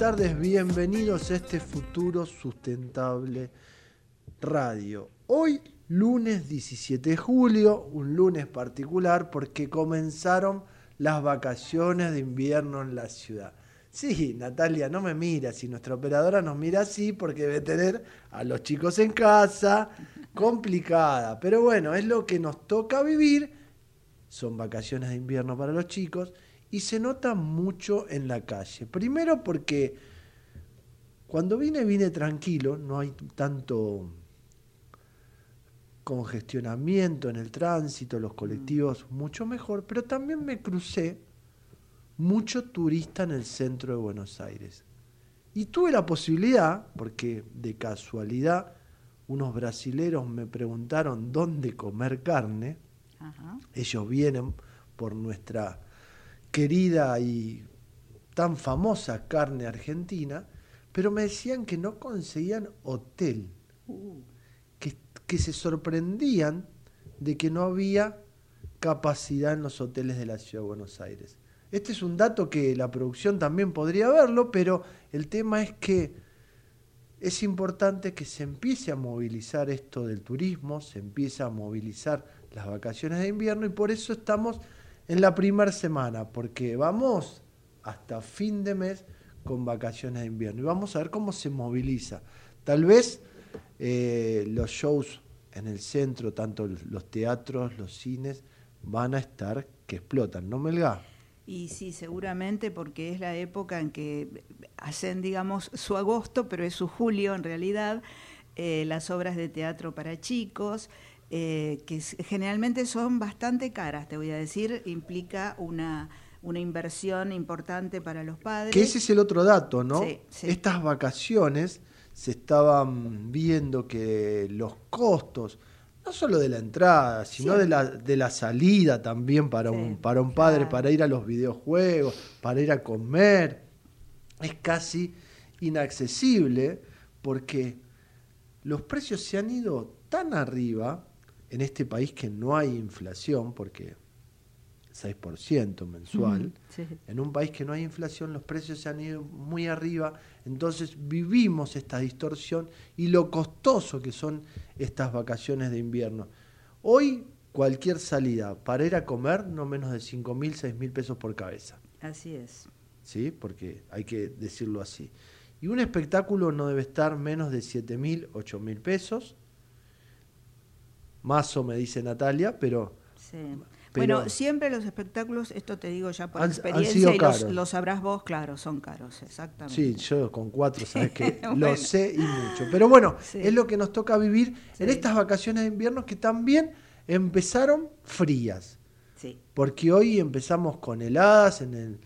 Tardes, bienvenidos a este futuro sustentable radio. Hoy, lunes 17 de julio, un lunes particular porque comenzaron las vacaciones de invierno en la ciudad. Sí, Natalia, no me mira, si nuestra operadora nos mira así porque debe tener a los chicos en casa, complicada, pero bueno, es lo que nos toca vivir, son vacaciones de invierno para los chicos y se nota mucho en la calle. Primero porque cuando vine, vine tranquilo, no hay tanto congestionamiento en el tránsito, los colectivos mucho mejor, pero también me crucé mucho turista en el centro de Buenos Aires. Y tuve la posibilidad, porque de casualidad unos brasileros me preguntaron dónde comer carne, ellos vienen por nuestra querida y tan famosa carne argentina, pero me decían que no conseguían hotel, que, que se sorprendían de que no había capacidad en los hoteles de la Ciudad de Buenos Aires. Este es un dato que la producción también podría verlo, pero el tema es que es importante que se empiece a movilizar esto del turismo, se empiece a movilizar las vacaciones de invierno y por eso estamos en la primera semana, porque vamos hasta fin de mes con vacaciones de invierno y vamos a ver cómo se moviliza. Tal vez eh, los shows en el centro, tanto los teatros, los cines, van a estar que explotan, ¿no, Melga? Y sí, seguramente porque es la época en que hacen, digamos, su agosto, pero es su julio en realidad, eh, las obras de teatro para chicos, eh, que generalmente son bastante caras, te voy a decir, implica una, una inversión importante para los padres. Que ese es el otro dato, ¿no? Estas vacaciones se estaban viendo que los costos, no solo de la entrada, sino de la, de la salida también para, un, para un padre, para ir a los videojuegos, para ir a comer, es casi inaccesible porque los precios se han ido tan arriba en este país que no hay inflación, porque 6% mensual, sí. en un país que no hay inflación, los precios se han ido muy arriba, entonces vivimos esta distorsión y lo costoso que son estas vacaciones de invierno. Hoy cualquier salida para ir a comer no menos de 5 mil, 6 mil pesos por cabeza, Así es. ¿sí? porque hay que decirlo así. Y un espectáculo no debe estar menos de 7 mil, 8 mil pesos, mazo me dice Natalia, pero... Sí. Pero- bueno, siempre los espectáculos, esto te digo ya por Han- han experiencia sido y los, sabrás vos, claro, son caros, exactamente. Sí, yo con cuatro, sabes que Bueno. lo sé y mucho. Pero bueno, Sí. es lo que nos toca vivir en estas vacaciones de invierno que también empezaron frías. Sí. Porque hoy empezamos con heladas en el,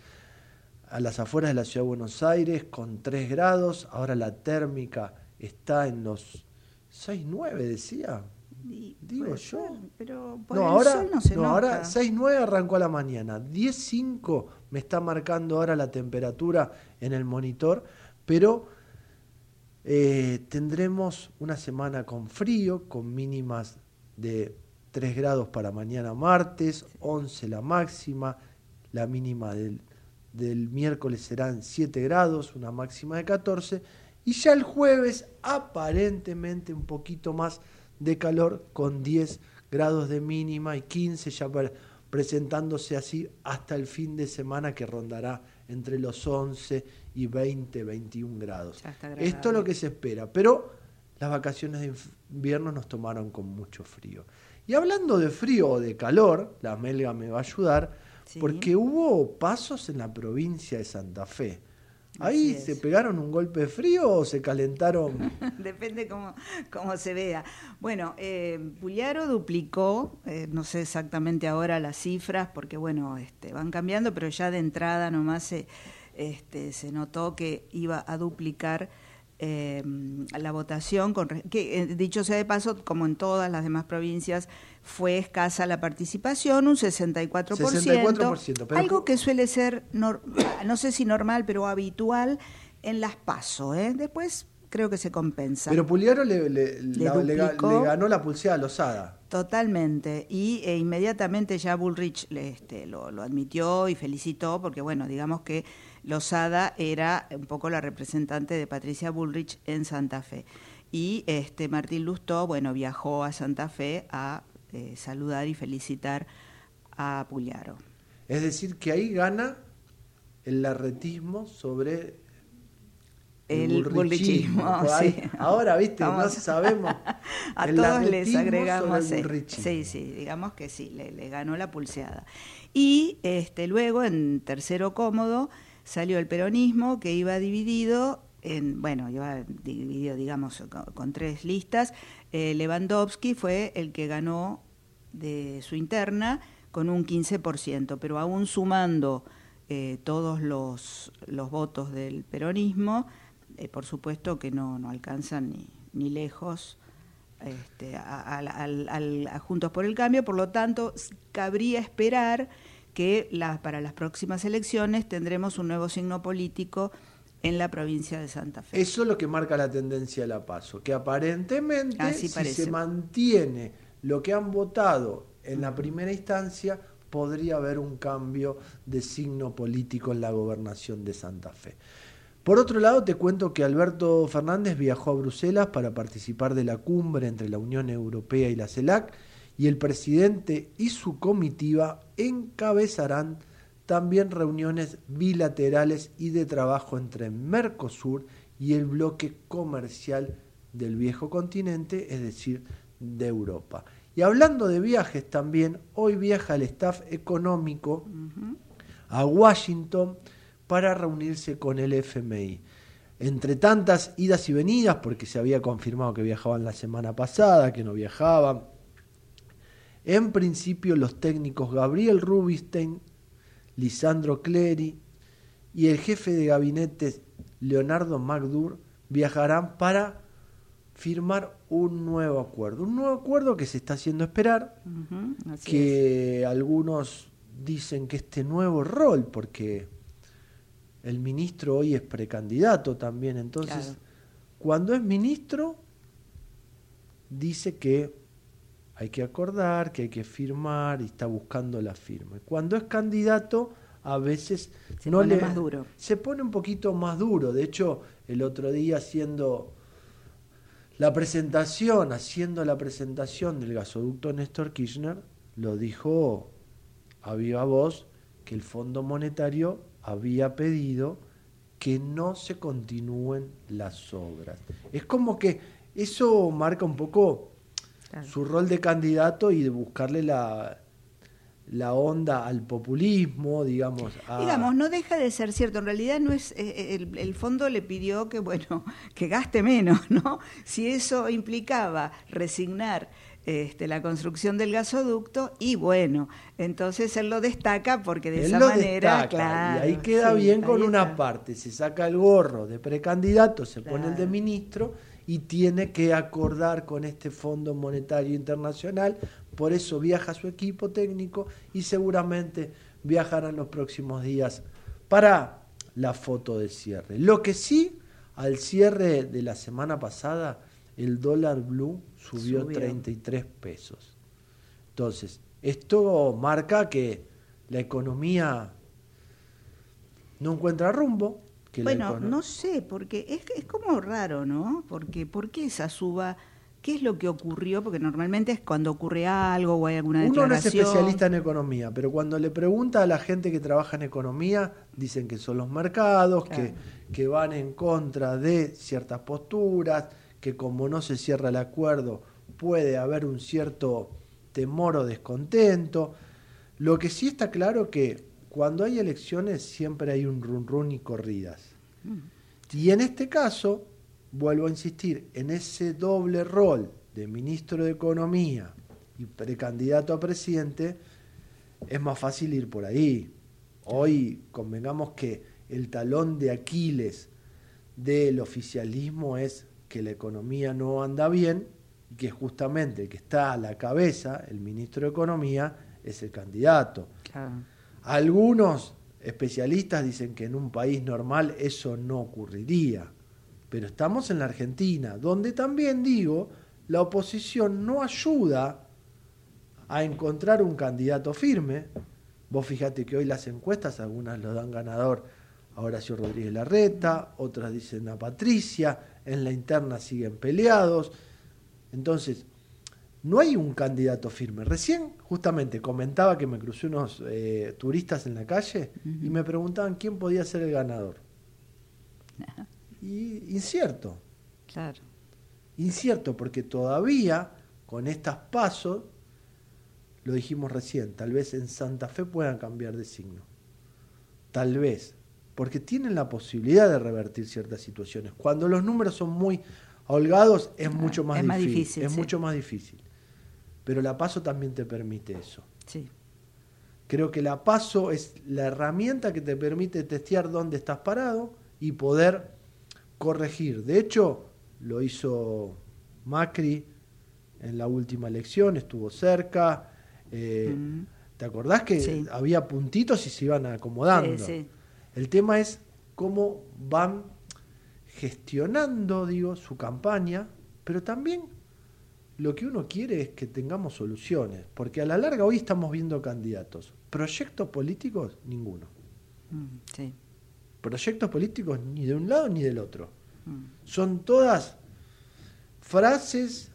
a las afueras de la ciudad de Buenos Aires con 3 grados. Ahora la térmica está en los 6, 9, decía. Y Digo yo. ser, pero por No, el ahora, sol no se no, nota. ahora 6.9 arrancó a la mañana. 10.5 me está marcando ahora la temperatura en el monitor, pero eh, tendremos una semana con frío, con mínimas de 3 grados para mañana martes, 11 la máxima, la mínima del, del miércoles serán 7 grados, una máxima de 14, y ya el jueves aparentemente un poquito más de calor con 10 grados de mínima y 15 ya para- presentándose así hasta el fin de semana que rondará entre los 11 y 20, 21 grados. Esto es lo que se espera, pero las vacaciones de invierno nos tomaron con mucho frío. Y hablando de frío o de calor, la melga me va a ayudar, Sí. porque hubo pasos en la provincia de Santa Fe. ¿Ahí se pegaron un golpe frío o se calentaron? Depende cómo, cómo se vea. Bueno, eh, Pugliaro duplicó, eh, no sé exactamente ahora las cifras, porque bueno, este, van cambiando, pero ya de entrada nomás se, este, se notó que iba a duplicar eh, la votación, con, que eh, dicho sea de paso, como en todas las demás provincias, fue escasa la participación, un 64%, 64%, pero- algo que suele ser, nor- no sé si normal, pero habitual en las PASO. ¿eh? Después creo que se compensa. Pero Puliaro le, le- Le la- le ga- duplicó. le ganó la pulseada a Lozada. Totalmente. Y eh, inmediatamente ya Bullrich le, este, lo, lo admitió y felicitó, porque bueno, digamos que Lozada era un poco la representante de Patricia Bullrich en Santa Fe. Y este Martín Lustó, bueno, viajó a Santa Fe a eh, saludar y felicitar a Pugliaro. Es decir, que ahí gana el larretismo sobre El bullrichismo, Pues sí. Ahora, viste, no sabemos. A el todos les agregamos, el sí, sí, sí, digamos que sí, le, le ganó la pulseada. Y este, luego, en tercero cómodo, salió el peronismo, que iba dividido en, bueno, iba dividido, digamos, con, con tres listas. Eh, Lewandowski fue el que ganó de su interna con un 15%, pero aún sumando eh, todos los, los votos del peronismo, eh, por supuesto que no, no alcanzan ni, ni lejos este, a, Juntos por el Cambio, por lo tanto, cabría esperar que la- para las próximas elecciones tendremos un nuevo signo político en la provincia de Santa Fe. Eso es lo que marca la tendencia de la PASO, que aparentemente Así si parece. se mantiene lo que han votado en la primera instancia, podría haber un cambio de signo político en la gobernación de Santa Fe. Por otro lado, te cuento que Alberto Fernández viajó a Bruselas para participar de la cumbre entre la Unión Europea y la CELAC y el presidente y su comitiva encabezarán también reuniones bilaterales y de trabajo entre Mercosur y el bloque comercial del viejo continente, es decir, de Europa. Y hablando de viajes también, hoy viaja el staff económico a Washington para reunirse con el FMI. Entre tantas idas y venidas, porque se había confirmado que viajaban la semana pasada, que no viajaban, en principio los técnicos Gabriel Rubinstein, Lisandro Clery y el jefe de gabinete Leonardo McDur viajarán para firmar un nuevo acuerdo. Un nuevo acuerdo que se está haciendo esperar, es. que algunos dicen que este nuevo rol, porque el ministro hoy es precandidato también, entonces Claro. cuando es ministro dice que hay que acordar, que hay que firmar y está buscando la firma. Cuando es candidato, a veces se pone más duro. Se pone un poquito más duro. De hecho, el otro día haciendo la presentación, haciendo la presentación del gasoducto Néstor Kirchner, lo dijo a viva voz que el Fondo Monetario había pedido que no se continúen las obras. Es como que eso marca un poco su rol de candidato y de buscarle la, la onda al populismo, digamos. Digamos, no deja de ser cierto. En realidad no es eh, el, el, fondo le pidió que bueno que gaste menos, ¿no? Si eso implicaba resignar este, la construcción del gasoducto y bueno, entonces él lo destaca porque de esa manera, claro. Y ahí queda bien con una parte, se saca el gorro de precandidato, se pone el de ministro y tiene que acordar con este Fondo Monetario Internacional, por eso viaja su equipo técnico y seguramente viajará en los próximos días para la foto de cierre. Lo que sí, al cierre de la semana pasada, el dólar blue subió, 33 pesos. Entonces, esto marca que la economía no encuentra rumbo. Que bueno, no sé, porque es, es como raro, ¿no? Porque ¿por qué esa suba? ¿Qué es lo que ocurrió? Porque normalmente es cuando ocurre algo o hay alguna declaración. Uno no es especialista en economía, pero cuando le pregunta a la gente que trabaja en economía, dicen que son los mercados, que, que van en contra de ciertas posturas, que como no se cierra el acuerdo puede haber un cierto temor o descontento. Lo que sí está claro que cuando hay elecciones siempre hay un run run y corridas. Mm. Y en este caso, vuelvo a insistir, en ese doble rol de ministro de Economía y precandidato a presidente, es más fácil ir por ahí. Hoy convengamos que el talón de Aquiles del oficialismo es que la economía no anda bien y que justamente el que está a la cabeza, el ministro de Economía, es el candidato. Algunos especialistas dicen que en un país normal eso no ocurriría, pero estamos en la Argentina, donde también digo, la oposición no ayuda a encontrar un candidato firme. Vos fíjate que hoy las encuestas, algunas lo dan ganador a Horacio Rodríguez Larreta, otras dicen a Patricia, en la interna siguen peleados. Entonces, no hay un candidato firme. Recién, justamente, comentaba que me crucé unos eh, turistas en la calle y me preguntaban quién podía ser el ganador. Y incierto. Claro. Incierto, porque todavía con estas pasos, lo dijimos recién, tal vez en Santa Fe puedan cambiar de signo. Tal vez porque tienen la posibilidad de revertir ciertas situaciones. Cuando los números son muy holgados es mucho más, difícil, Es mucho más difícil. Pero la paso también te permite eso. Sí. Creo que la paso es la herramienta que te permite testear dónde estás parado y poder corregir. De hecho, lo hizo Macri en la última elección, estuvo cerca. Eh, ¿Te acordás que había puntitos y se iban acomodando? Sí, sí. El tema es cómo van gestionando, digo, su campaña, pero también lo que uno quiere es que tengamos soluciones, porque a la larga hoy estamos viendo candidatos. Proyectos políticos, ninguno. Mm, Proyectos políticos ni de un lado ni del otro. Mm. Son todas frases,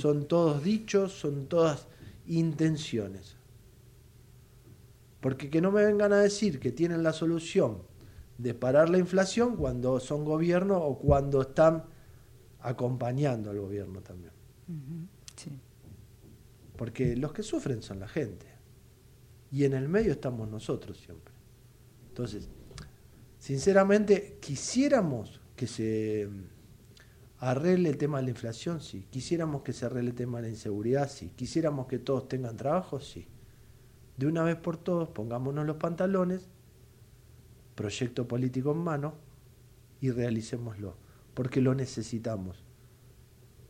son todos dichos, son todas intenciones. Porque que no me vengan a decir que tienen la solución de parar la inflación cuando son gobierno o cuando están acompañando al gobierno también. Porque los que sufren son la gente. Y en el medio estamos nosotros siempre. Entonces, sinceramente, quisiéramos que se arregle el tema de la inflación, sí. Quisiéramos que se arregle el tema de la inseguridad, sí. Quisiéramos que todos tengan trabajo, sí de una vez por todos pongámonos los pantalones, proyecto político en mano y realicémoslo, porque lo necesitamos.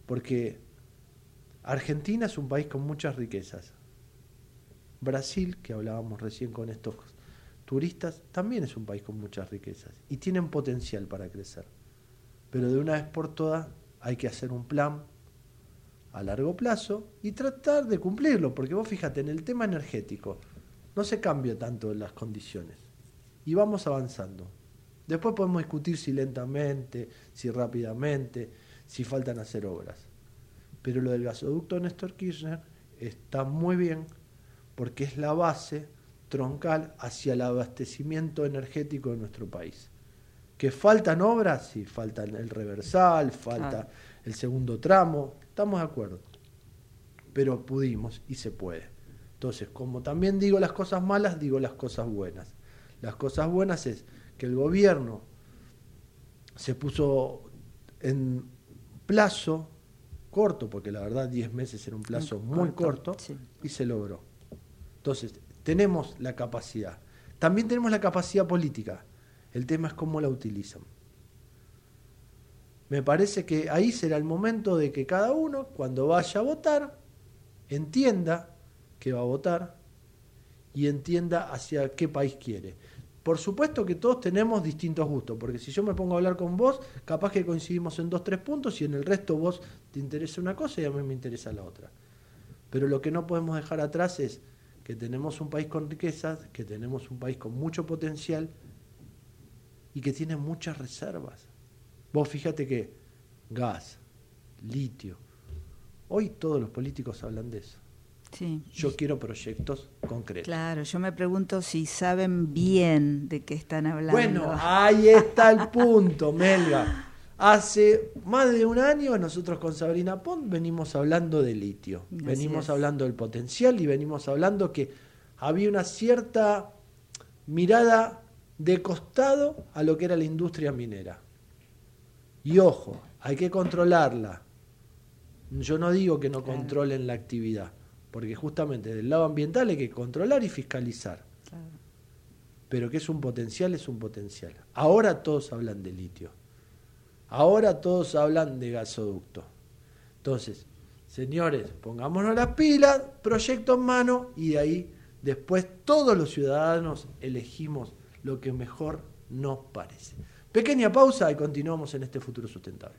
Porque Argentina es un país con muchas riquezas. Brasil, que hablábamos recién con estos turistas, también es un país con muchas riquezas y tienen potencial para crecer. Pero de una vez por todas hay que hacer un plan a largo plazo y tratar de cumplirlo, porque vos fíjate, en el tema energético no se cambia tanto las condiciones y vamos avanzando. Después podemos discutir si lentamente, si rápidamente, si faltan hacer obras. Pero lo del gasoducto Néstor Kirchner está muy bien porque es la base troncal hacia el abastecimiento energético de nuestro país. ¿Que faltan obras? Sí, faltan el reversal, falta el segundo tramo, estamos de acuerdo. Pero pudimos y se puede. Entonces, como también digo las cosas malas, digo las cosas buenas. Las cosas buenas es que el gobierno se puso en plazo corto, porque la verdad 10 meses era un plazo muy corto, y se logró. Entonces, tenemos la capacidad. También tenemos la capacidad política. El tema es cómo la utilizan. Me parece que ahí será el momento de que cada uno, cuando vaya a votar, entienda que va a votar y entienda hacia qué país quiere. Por supuesto que todos tenemos distintos gustos, porque si yo me pongo a hablar con vos, capaz que coincidimos en dos, tres puntos y en el resto vos te interesa una cosa y a mí me interesa la otra. Pero lo que no podemos dejar atrás es que tenemos un país con riquezas, que tenemos un país con mucho potencial y que tiene muchas reservas. Vos fíjate que gas, litio, hoy todos los políticos hablan de eso. Yo quiero proyectos concretos. Claro, yo me pregunto si saben bien de qué están hablando. Bueno, ahí está el punto, Melga. Hace más de un año nosotros con Sabrina Pont venimos hablando de litio, venimos hablando del potencial y venimos hablando que había una cierta mirada de costado a lo que era la industria minera. Y ojo, hay que controlarla. Yo no digo que no controlen la actividad, porque justamente del lado ambiental hay que controlar y fiscalizar. Pero que es un potencial, es un potencial. Ahora todos hablan de litio. Ahora todos hablan de gasoducto. Entonces, señores, pongámonos las pilas, proyecto en mano y de ahí después todos los ciudadanos elegimos lo que mejor nos parece. Pequeña pausa y continuamos en este futuro sustentable.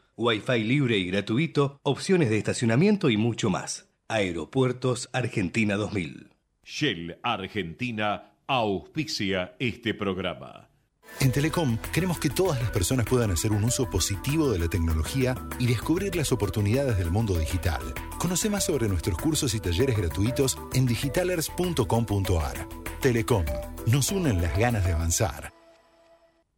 Wi-Fi libre y gratuito, opciones de estacionamiento y mucho más. Aeropuertos Argentina 2000. Shell Argentina auspicia este programa. En Telecom queremos que todas las personas puedan hacer un uso positivo de la tecnología y descubrir las oportunidades del mundo digital. Conoce más sobre nuestros cursos y talleres gratuitos en digitalers.com.ar. Telecom, nos unen las ganas de avanzar.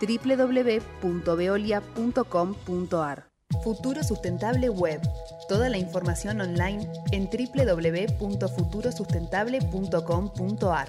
www.veolia.com.ar. Futuro Sustentable Web. Toda la información online en www.futurosustentable.com.ar.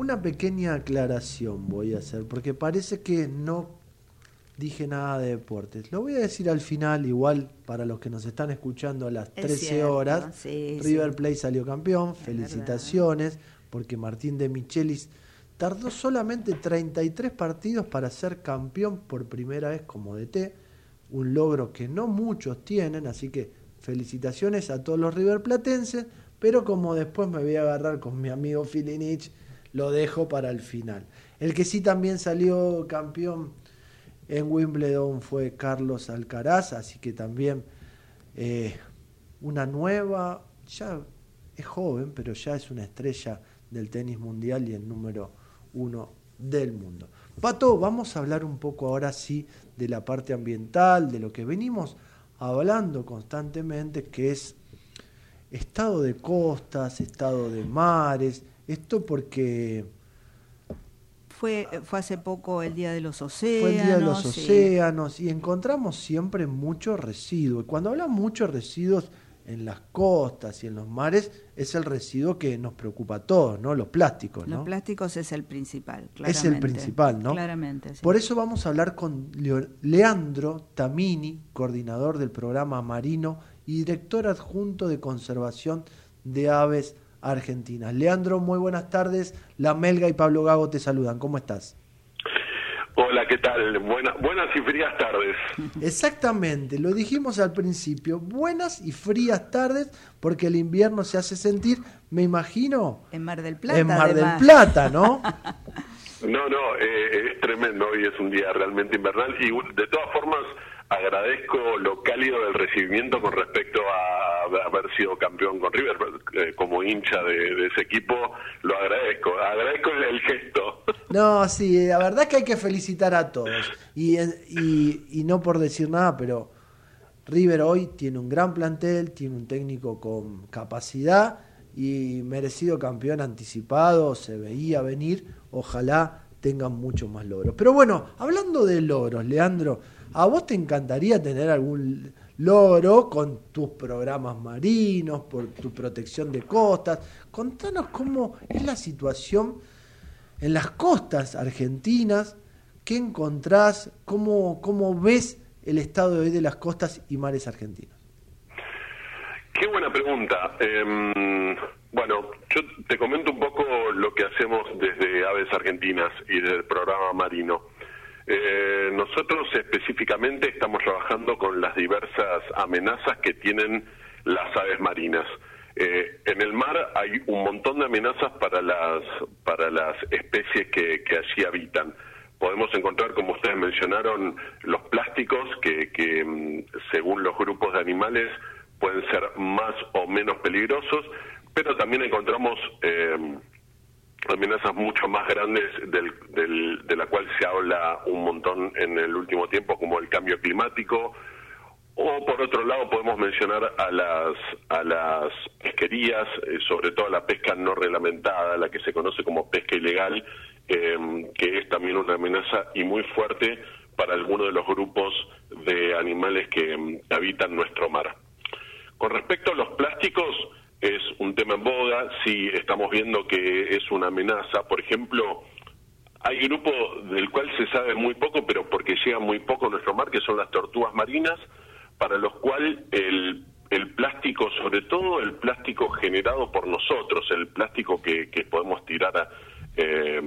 Una pequeña aclaración voy a hacer, porque parece que no dije nada de deportes. Lo voy a decir al final, igual para los que nos están escuchando a las 13 horas. River Plate salió campeón, felicitaciones, porque Martín de Michelis tardó solamente 33 partidos para ser campeón por primera vez como DT, un logro que no muchos tienen, así que felicitaciones a todos los River Platenses, pero como después me voy a agarrar con mi amigo Filinich, lo dejo para el final. El que sí también salió campeón en Wimbledon fue Carlos Alcaraz, así que también eh, una nueva, ya es joven, pero ya es una estrella del tenis mundial y el número uno del mundo. Pato, vamos a hablar un poco ahora sí de la parte ambiental, de lo que venimos hablando constantemente, que es estado de costas, estado de mares, esto porque fue, fue hace poco el Día de los Océanos. Fue el Día de los Océanos y encontramos siempre mucho residuo. Y cuando hablamos mucho residuos en las costas y en los mares, es el residuo que nos preocupa a todos, ¿no? Los plásticos, ¿no? Los plásticos es el principal, claramente. Es el principal, ¿no? Claramente, Por eso vamos a hablar con Leandro Tamini, coordinador del programa Marino y director adjunto de conservación de aves Argentina. Leandro, muy buenas tardes. La Melga y Pablo Gago te saludan. ¿Cómo estás? Hola, ¿qué tal? buenas y frías tardes. Exactamente, lo dijimos al principio, buenas y frías tardes porque el invierno se hace sentir, me imagino, en Mar del Plata. En Mar del Plata, ¿no? no, no, eh, es tremendo, hoy es un día realmente invernal y de todas formas agradezco lo cálido del recibimiento con respecto a haber sido campeón con River eh, como hincha de, ese equipo. Lo agradezco agradezco el, gesto. No sí la verdad es que hay que felicitar a todos. Y, y, y no por decir nada pero River hoy tiene un gran plantel tiene un técnico con capacidad y merecido campeón anticipado se veía venir. Ojalá tengan mucho más logros. Pero bueno hablando de logros Leandro ¿A vos te encantaría tener algún logro con tus programas marinos, por tu protección de costas? Contanos cómo es la situación en las costas argentinas, qué encontrás, cómo, cómo ves el estado de hoy de las costas y mares argentinos. Qué buena pregunta. Em, bueno, yo te comento un poco lo que hacemos desde Aves Argentinas y del programa Marino. Eh, nosotros específicamente estamos trabajando con las diversas amenazas que tienen las aves marinas. Eh, en el mar hay un montón de amenazas para las para las especies que, allí habitan. Podemos encontrar, como ustedes mencionaron, los plásticos que, que mm, según los grupos de animales pueden ser más o menos peligrosos, pero también encontramos eh, amenazas mucho más grandes del, de la cual se habla un montón en el último tiempo, como el cambio climático, o por otro lado podemos mencionar a las, a las pesquerías, eh, sobre todo la pesca no reglamentada, la que se conoce como pesca ilegal, em, que es también una amenaza y muy fuerte para algunos de los grupos de animales que em, habitan nuestro mar. Con respecto a los plásticos, es un tema en boga, sí estamos viendo que es una amenaza. Por ejemplo, hay grupo del cual se sabe muy poco, pero porque llega muy poco a nuestro mar, que son las tortugas marinas, para los cuales el, el plástico, sobre todo el plástico generado por nosotros, el plástico que, que podemos tirar a, eh,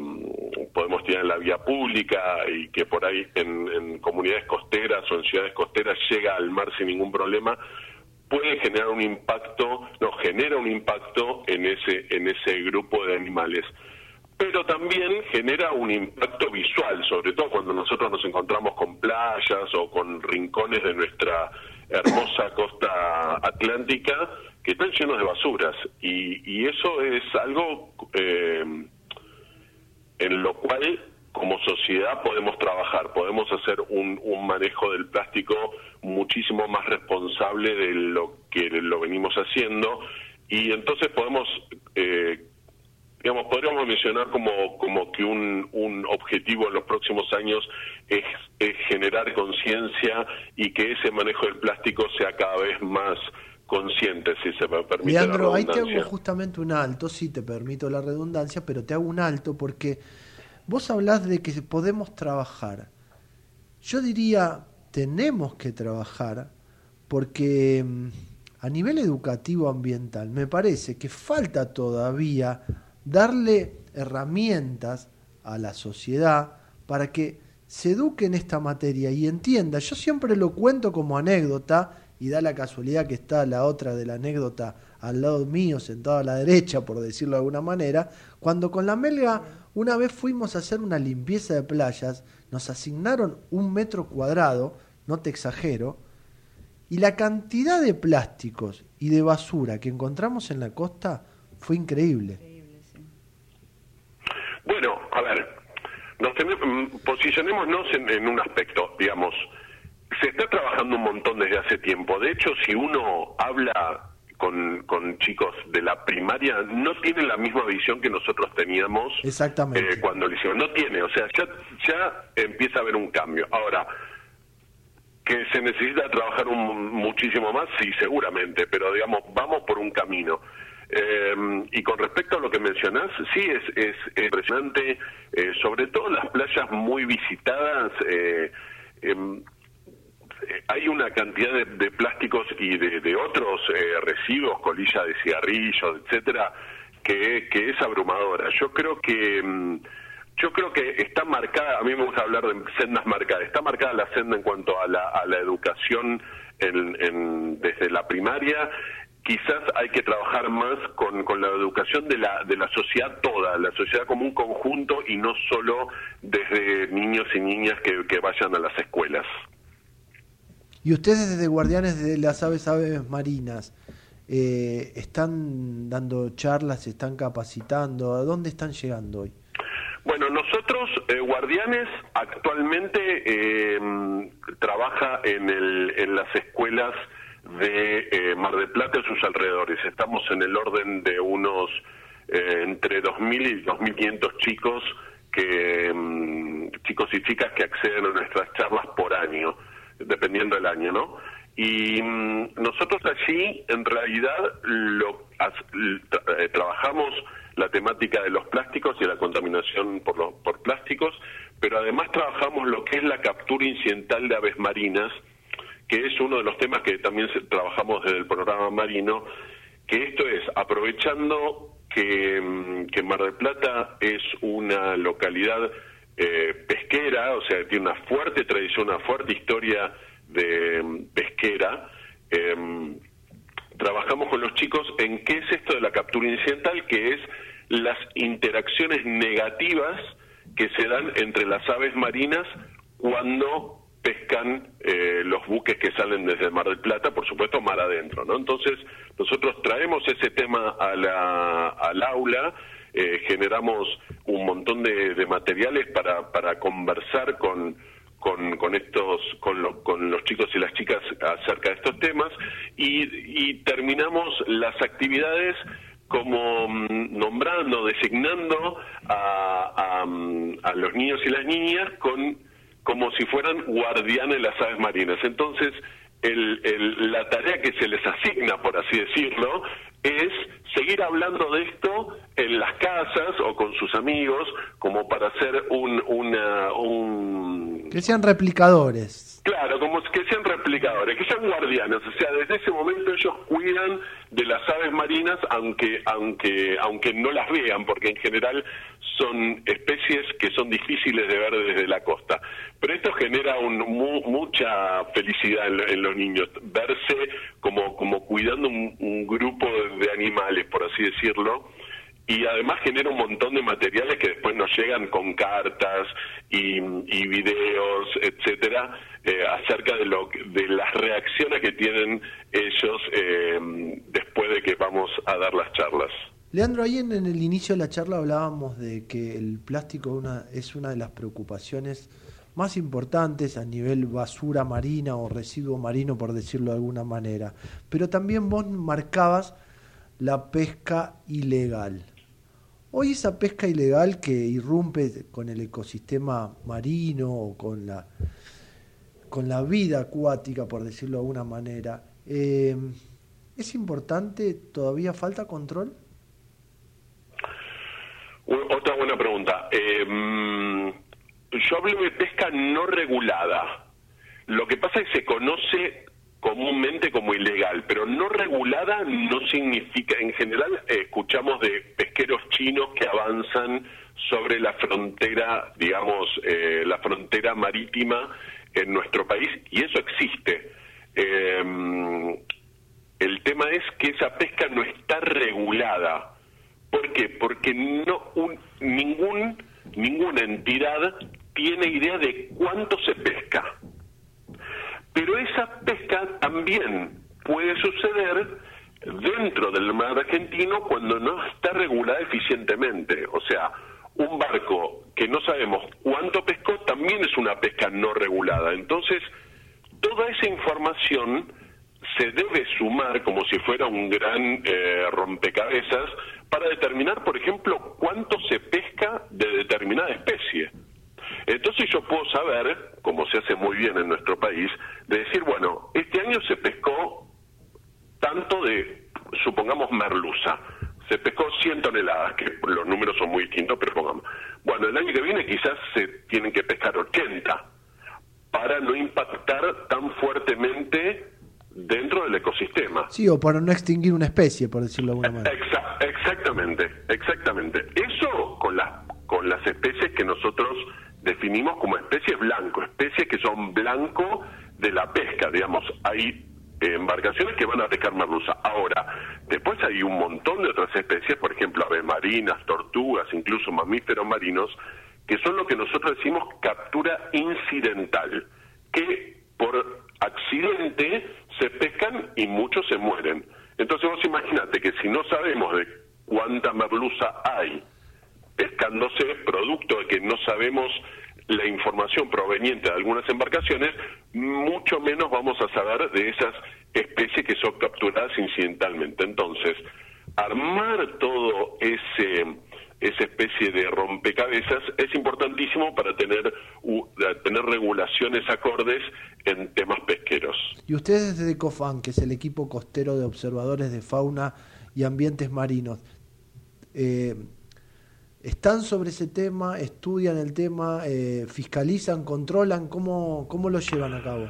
podemos tirar en la vía pública y que por ahí en, en comunidades costeras o en ciudades costeras llega al mar sin ningún problema, puede generar un impacto, no, genera un impacto en ese, en ese grupo de animales. Pero también genera un impacto visual, sobre todo cuando nosotros nos encontramos con playas o con rincones de nuestra hermosa costa atlántica que están llenos de basuras. Y, y eso es algo eh, en lo cual como sociedad podemos trabajar, podemos hacer un, un, manejo del plástico muchísimo más responsable de lo que lo venimos haciendo y entonces podemos eh, digamos, podríamos mencionar como, como que un, un objetivo en los próximos años es, generar conciencia y que ese manejo del plástico sea cada vez más consciente, si se me permite. Leandro, ahí te hago justamente un alto, sí te permito la redundancia, pero te hago un alto porque vos hablás de que podemos trabajar. Yo diría, tenemos que trabajar porque mm, a nivel educativo ambiental me parece que falta todavía darle herramientas a la sociedad para que se eduque en esta materia y entienda. Yo siempre lo cuento como anécdota y da la casualidad que está la otra de la anécdota al lado mío, sentado a la derecha, por decirlo de alguna manera, cuando con la melga una vez fuimos a hacer una limpieza de playas, nos asignaron un metro cuadrado, no te exagero, y la cantidad de plásticos y de basura que encontramos en la costa fue increíble. Bueno, a ver, nos tenemos, posicionémonos en, un aspecto, digamos, se está trabajando un montón desde hace tiempo. De hecho, si uno habla con, con chicos de la primaria, no tienen la misma visión que nosotros teníamos Exactamente. Eh, cuando lo hicimos. No tiene, o sea, ya, ya empieza a haber un cambio. Ahora, que se necesita trabajar un, muchísimo más, sí, seguramente, pero digamos, vamos por un camino. Eh, y con respecto a lo que mencionás, sí, es, es impresionante, eh, sobre todo las playas muy visitadas. Eh, em, hay una cantidad de, plásticos y de, otros residuos, colillas de cigarrillos, etcétera, que, es abrumadora. Yo creo que em, yo creo que está marcada, a mí me gusta hablar de sendas marcadas, está marcada la senda en cuanto a la, a la educación en, desde la primaria quizás hay que trabajar más con, con, la educación de la, de la sociedad toda, la sociedad como un conjunto y no solo desde niños y niñas que, que vayan a las escuelas. Y ustedes desde Guardianes de las Aves Aves Marinas, eh, ¿están dando charlas, están capacitando? ¿A dónde están llegando hoy? Bueno, nosotros, eh, Guardianes, actualmente eh, trabaja en, el, en las escuelas de eh, Mar del Plata y sus alrededores. Estamos en el orden de unos eh, entre 2.000 y 2.500 chicos que mm, chicos y chicas que acceden a nuestras charlas por año, dependiendo del año, ¿no? Y mm, nosotros allí, en realidad, lo, eh, trabajamos la temática de los plásticos y la contaminación por, los, por plásticos, pero además trabajamos lo que es la captura incidental de aves marinas, que es uno de los temas que también trabajamos desde el programa marino, que esto es aprovechando que, mm, Mar del Plata es una localidad eh, pesquera, o sea, tiene una fuerte tradición, una fuerte historia de mm, pesquera. Em, trabajamos con los chicos en qué es esto de la captura incidental, que es las interacciones negativas que se dan entre las aves marinas cuando pescan eh, los buques que salen desde el Mar del Plata, por supuesto, mar adentro, ¿no? Entonces, nosotros traemos ese tema a la, al aula, eh, generamos un montón de, materiales para, para conversar con, con, estos, con, con los chicos y las chicas acerca de estos temas y, terminamos las actividades como mm, nombrando, designando a, a los niños y las niñas con como si fueran guardianes de las aves marinas. Entonces, el, la tarea que se les asigna, por así decirlo, es seguir hablando de esto en las casas o con sus amigos, como para hacer un... Una, un... Que sean replicadores. Claro, como que sean explicadores, que sean guardianes, o sea, desde ese momento ellos cuidan de las aves marinas, aunque, aunque, aunque no las vean, porque en general son especies que son difíciles de ver desde la costa. Pero esto genera un, mucha felicidad en, los niños, verse como, como cuidando un, grupo de animales, por así decirlo, y además genera un montón de materiales que después nos llegan con cartas y, videos, etcétera, eh, acerca de lo de las reacciones que tienen ellos eh, después de que vamos a dar las charlas. Leandro, ahí en, el inicio de la charla hablábamos de que el plástico una, es una de las preocupaciones más importantes a nivel basura marina o residuo marino, por decirlo de alguna manera. Pero también vos marcabas la pesca ilegal. Hoy esa pesca ilegal que irrumpe con el ecosistema marino o con la, con la vida acuática, por decirlo de alguna manera, eh, ¿es importante? ¿Todavía falta control? Otra buena pregunta. Eh, yo hablo de pesca no regulada. Lo que pasa es que se conoce comúnmente como ilegal, pero no regulada no significa, en general eh, escuchamos de pesqueros chinos que avanzan sobre la frontera, digamos, eh, la frontera marítima en nuestro país, y eso existe. Em, el tema es que esa pesca no está regulada. ¿Por qué? Porque no ningún, ninguna entidad tiene idea de cuánto se pesca. Pero esa pesca también puede suceder dentro del mar argentino cuando no está regulada eficientemente. O sea, un barco que no sabemos cuánto pescó también es una pesca no regulada. Entonces, toda esa información se debe sumar como si fuera un gran eh, rompecabezas para determinar, por ejemplo, cuánto se pesca de determinada especie. Entonces yo puedo saber, como se hace muy bien en nuestro país, de decir, bueno, este año se pescó tanto de, supongamos, merluza. Se pescó 100 toneladas, que los números son muy distintos, pero pongamos. Bueno, el año que viene quizás se tienen que pescar 80 para no impactar tan fuertemente dentro del ecosistema. Sí, o para no extinguir una especie, por decirlo de alguna manera. exactamente, exactamente. Eso con las con las especies que nosotros definimos como especies blanco, especies que son blanco de la pesca, digamos, hay embarcaciones que van a pescar merluza. Ahora, después hay un montón de otras especies, por ejemplo, aves marinas, tortugas, incluso mamíferos marinos, que son lo que nosotros decimos captura incidental, que por accidente se pescan y muchos se mueren. Entonces vos imaginate que si no sabemos de cuánta merluza hay pescándose, producto de que no sabemos la información proveniente de algunas embarcaciones, mucho menos vamos a saber de esas especies que son capturadas incidentalmente. Entonces, armar todo ese esa especie de rompecabezas es importantísimo para tener tener regulaciones acordes en temas pesqueros. Y ustedes desde COFAN, que es el equipo costero de observadores de fauna y ambientes marinos, eh, ¿Están sobre ese tema? ¿Estudian el tema? Eh, ¿Fiscalizan? ¿Controlan? ¿Cómo, ¿Cómo lo llevan a cabo?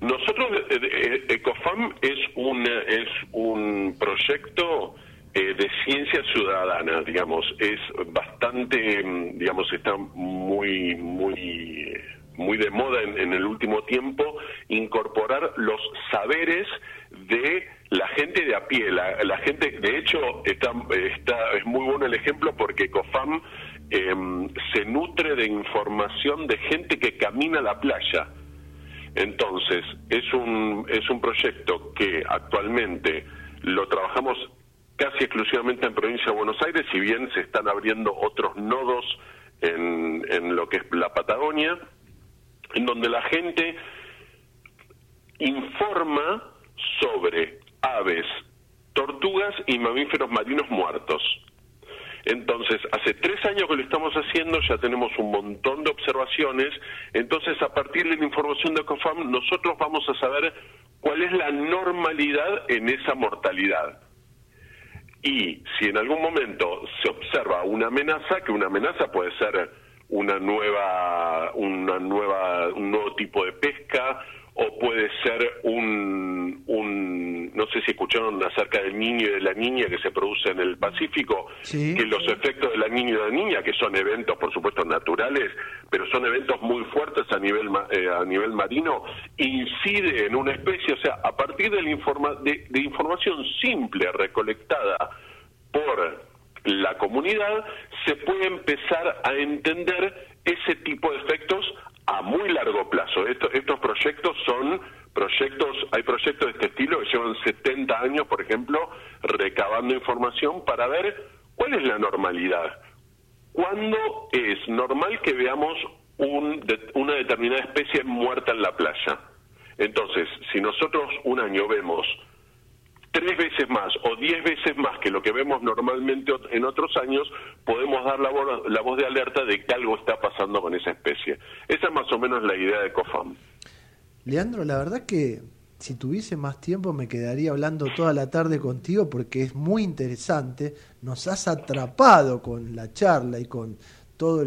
Nosotros, eh, eh, Ecofam es un, es un proyecto de ciencia ciudadana, digamos, es bastante, mm, digamos, está muy, muy, muy de moda en el último tiempo incorporar los saberes de la gente de a pie, la, gente, de hecho, está, es muy bueno el ejemplo porque COFAM em, se nutre de información de gente que camina la playa. Entonces, es un, es un proyecto que actualmente lo trabajamos casi exclusivamente en provincia de Buenos Aires, si bien se están abriendo otros nodos en, en lo que es la Patagonia, en donde la gente informa sobre aves, tortugas y mamíferos marinos muertos. Entonces, hace tres años que lo estamos haciendo, ya tenemos un montón de observaciones, entonces a partir de la información de COFAM nosotros vamos a saber cuál es la normalidad en esa mortalidad. Y si en algún momento se observa una amenaza, que una amenaza puede ser una nueva, una nueva, un nuevo tipo de pesca o puede ser un, un, no sé si escucharon acerca del niño y de la niña que se produce en el Pacífico, que los efectos de la niña y de la niña, que son eventos por supuesto naturales, pero son eventos muy fuertes a nivel eh, a nivel marino, incide en una especie, o sea, a partir de, la informa de, de información simple recolectada por la comunidad, se puede empezar a entender ese tipo de efectos a muy largo plazo. estos proyectos son proyectos, hay proyectos de este estilo que llevan 70 años, por ejemplo, recabando información para ver cuál es la normalidad. ¿Cuándo es normal que veamos una determinada especie muerta en la playa? Entonces, si nosotros un año vemos tres veces más o diez veces más que lo que vemos normalmente en otros años, podemos dar la, voz, de alerta de que algo está pasando con esa especie. Esa es más o menos la idea de COFAM. Leandro, la verdad que si tuviese más tiempo me quedaría hablando toda la tarde contigo porque es muy interesante. Nos has atrapado con la charla y con todo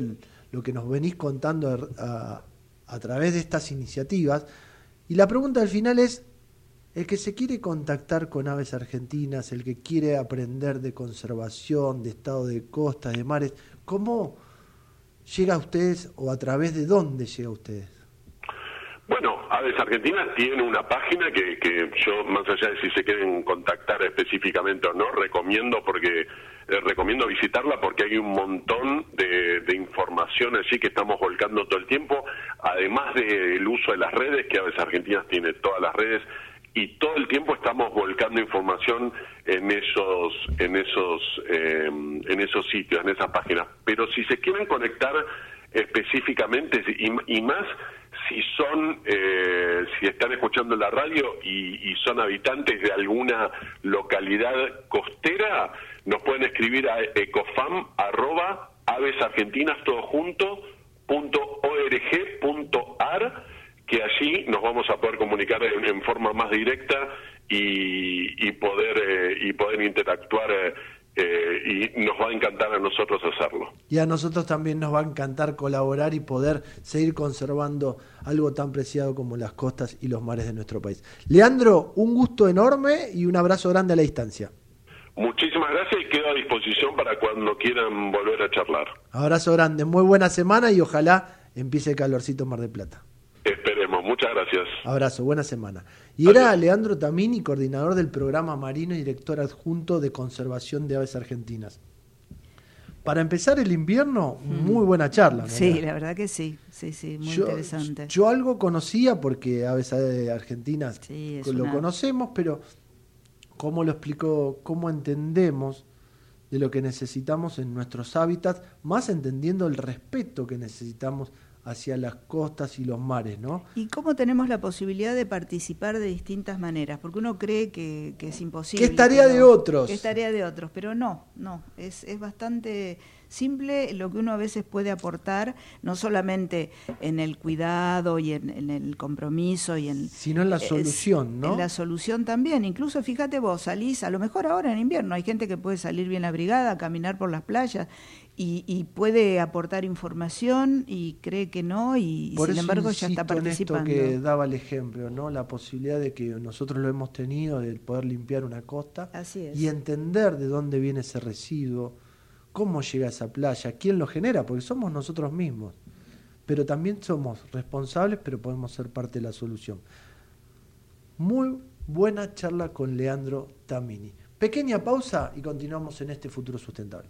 lo que nos venís contando a, través de estas iniciativas. Y la pregunta al final es, el que se quiere contactar con aves argentinas, el que quiere aprender de conservación, de estado de costas, de mares, ¿cómo llega a ustedes o a través de dónde llega a ustedes? Bueno, Aves Argentinas tiene una página que, que yo, más allá de si se quieren contactar específicamente o no, recomiendo porque eh, recomiendo visitarla porque hay un montón de, de, información allí que estamos volcando todo el tiempo, además del uso de las redes, que Aves Argentinas tiene todas las redes y todo el tiempo estamos volcando información en esos en esos eh, en esos sitios en esas páginas. Pero si se quieren conectar específicamente y, más si son si están escuchando la radio y, son habitantes de alguna localidad costera nos pueden escribir a ecofam arroba que allí nos vamos a poder comunicar en, forma más directa y, poder eh, y poder interactuar eh, eh, y nos va a encantar a nosotros hacerlo. Y a nosotros también nos va a encantar colaborar y poder seguir conservando algo tan preciado como las costas y los mares de nuestro país. Leandro, un gusto enorme y un abrazo grande a la distancia. Muchísimas gracias y quedo a disposición para cuando quieran volver a charlar. Abrazo grande, muy buena semana y ojalá empiece el calorcito Mar de Plata. Muchas gracias. Abrazo, buena semana. Y era Leandro Tamini, coordinador del programa marino y director adjunto de conservación de aves argentinas. Para empezar el invierno, mm. muy buena charla. Sí, la verdad que sí, sí, sí, muy interesante. Yo algo conocía porque aves argentinas lo conocemos, pero ¿cómo lo explicó? ¿Cómo entendemos de lo que necesitamos en nuestros hábitats, más entendiendo el respeto que necesitamos hacia las costas y los mares, ¿no? ¿Y cómo tenemos la posibilidad de participar de distintas maneras? Porque uno cree que, es imposible. Que es tarea de otros. Que es tarea de otros, pero no, no, es, es bastante simple lo que uno a veces puede aportar, no solamente en el cuidado y en, el compromiso y en... Sino en la solución, ¿no? En la solución también. Incluso, fíjate vos, salís, a lo mejor ahora en invierno, hay gente que puede salir bien abrigada, caminar por las playas y, puede aportar información y cree que no y, sin embargo ya está participando. En esto que daba el ejemplo, ¿no? La posibilidad de que nosotros lo hemos tenido de poder limpiar una costa y entender de dónde viene ese residuo, cómo llega a esa playa, quién lo genera, porque somos nosotros mismos. Pero también somos responsables, pero podemos ser parte de la solución. Muy buena charla con Leandro Tamini. Pequeña pausa y continuamos en este futuro sustentable.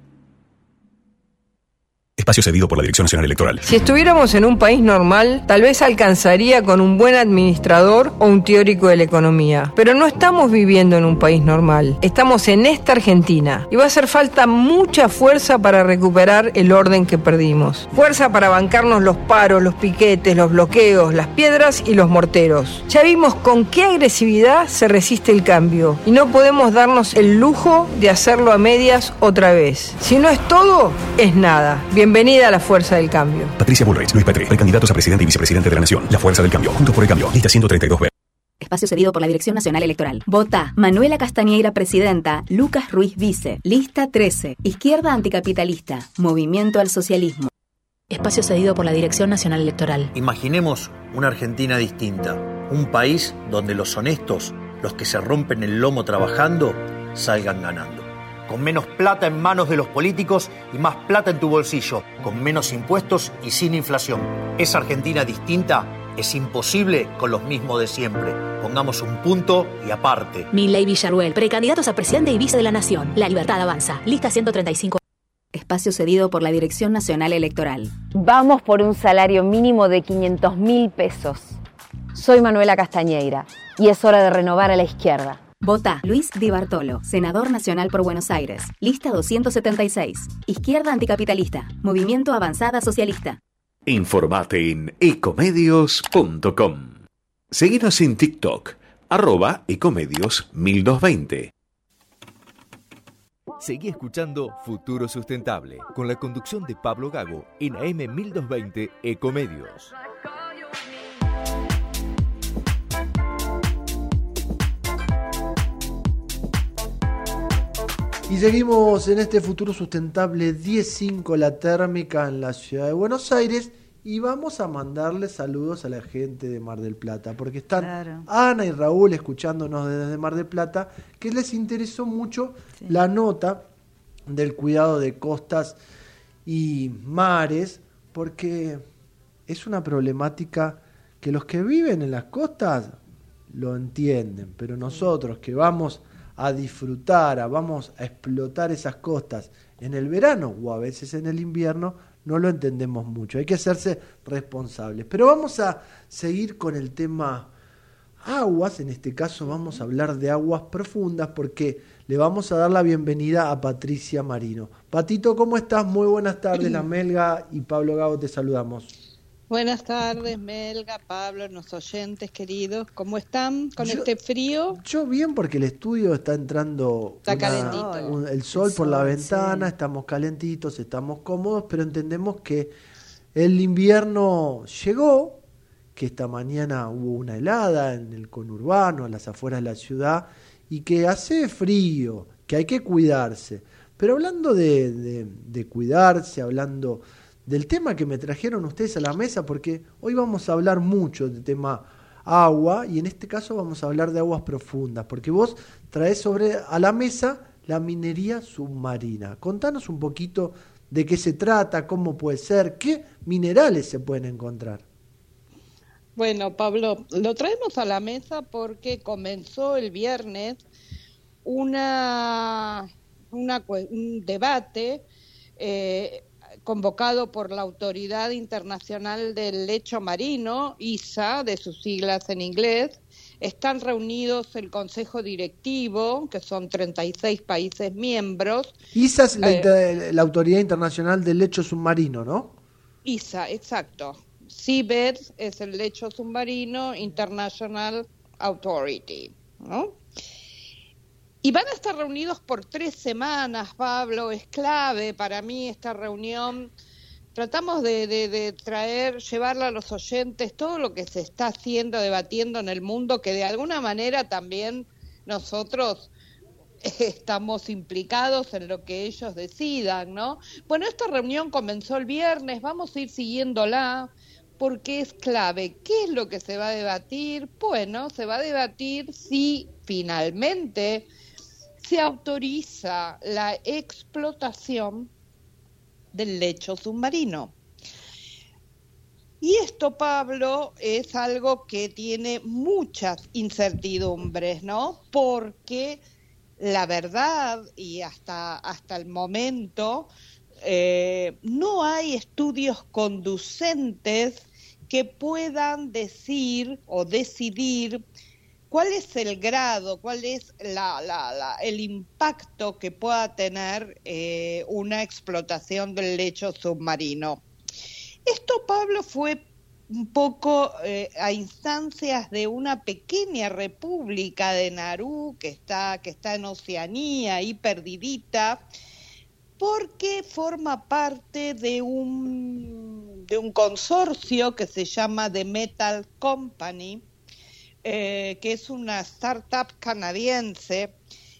Espacio cedido por la Dirección Nacional Electoral. Si estuviéramos en un país normal, tal vez alcanzaría con un buen administrador o un teórico de la economía. Pero no estamos viviendo en un país normal. Estamos en esta Argentina. Y va a hacer falta mucha fuerza para recuperar el orden que perdimos. Fuerza para bancarnos los paros, los piquetes, los bloqueos, las piedras y los morteros. Ya vimos con qué agresividad se resiste el cambio. Y no podemos darnos el lujo de hacerlo a medias otra vez. Si no es todo, es nada. Bienvenida a la fuerza del cambio. Patricia Bullrich, Luis Petri, precandidatos a presidente y vicepresidente de la Nación. La fuerza del cambio. Juntos por el cambio. Lista 132B. Espacio cedido por la Dirección Nacional Electoral. Vota Manuela Castañeira, presidenta. Lucas Ruiz, vice. Lista 13. Izquierda anticapitalista. Movimiento al socialismo. Espacio cedido por la Dirección Nacional Electoral. Imaginemos una Argentina distinta. Un país donde los honestos, los que se rompen el lomo trabajando, salgan ganando con menos plata en manos de los políticos y más plata en tu bolsillo, con menos impuestos y sin inflación. Esa Argentina distinta es imposible con los mismos de siempre. Pongamos un punto y aparte. Milley Villarruel, precandidatos a presidente y vice de la Nación. La libertad avanza. Lista 135. Espacio cedido por la Dirección Nacional Electoral. Vamos por un salario mínimo de 500 mil pesos. Soy Manuela Castañeira y es hora de renovar a la izquierda. Vota Luis Di Bartolo, senador nacional por Buenos Aires. Lista 276. Izquierda anticapitalista. Movimiento Avanzada Socialista. Informate en ecomedios.com. Seguinos en TikTok, arroba ecomedios 1220. Seguí escuchando Futuro Sustentable con la conducción de Pablo Gago en AM 1220 Ecomedios. Y seguimos en este futuro sustentable 10.5 la térmica en la ciudad de Buenos Aires. Y vamos a mandarle saludos a la gente de Mar del Plata, porque están Claro. Ana y Raúl escuchándonos desde Mar del Plata, que les interesó mucho la nota del cuidado de costas y mares, porque es una problemática que los que viven en las costas lo entienden, pero nosotros que vamos a disfrutar, a- vamos a explotar esas costas en el verano o a veces en el invierno, no lo entendemos mucho. Hay que hacerse responsables. Pero vamos a seguir con el tema aguas, en este caso vamos a hablar de aguas profundas porque le vamos a dar la bienvenida a Patricia Marino. Patito, ¿cómo estás? Muy buenas tardes, la Melga y Pablo Gago te saludamos. Buenas tardes, Melga, Pablo, los oyentes queridos. ¿Cómo están con Yo- este frío? Yo bien porque el estudio está entrando Está una- calentito. un- el sol El por la ventana, sí. estamos calentitos, estamos cómodos, pero entendemos que el invierno llegó, que esta mañana hubo una helada en el conurbano, a las afueras de la ciudad, y que hace frío, que hay que cuidarse. Pero hablando de, de- de cuidarse, hablando del tema que me trajeron ustedes a la mesa, porque hoy vamos a hablar mucho del tema agua y en este caso vamos a hablar de aguas profundas, porque vos traes sobre a la mesa la minería submarina. Contanos un poquito de qué se trata, cómo puede ser, qué minerales se pueden encontrar. Bueno, Pablo, lo traemos a la mesa porque comenzó el viernes una, una un debate eh, convocado por la Autoridad Internacional del Lecho Marino, ISA, de sus siglas en inglés. Están reunidos el Consejo Directivo, que son 36 países miembros. ISA es la, Eh, la Autoridad Internacional del Lecho Submarino, ¿no? ISA, exacto. CIBED es el lecho submarino International Authority, ¿no? Y van a estar reunidos por tres semanas, Pablo, es clave para mí esta reunión. Tratamos de, de- de traer, llevarle a los oyentes todo lo que se está haciendo, debatiendo en el mundo, que de alguna manera también nosotros estamos implicados en lo que ellos decidan, ¿no? Bueno, esta reunión comenzó el viernes, vamos a ir siguiéndola porque es clave. ¿Qué es lo que se va a debatir? Bueno, se va a debatir si finalmente se autoriza la explotación del lecho submarino. Y esto, Pablo, es algo que tiene muchas incertidumbres, ¿no? Porque la verdad, y hasta, hasta el momento, eh, no hay estudios conducentes que puedan decir o decidir cuál es el grado, cuál es el impacto que pueda tener eh, una explotación del lecho submarino. Esto, Pablo, fue un poco eh, a instancias de una pequeña república de Narú que está, que está en Oceanía, ahí perdidita, porque forma parte de un, de un consorcio que se llama The Metal Company, eh, que es una startup canadiense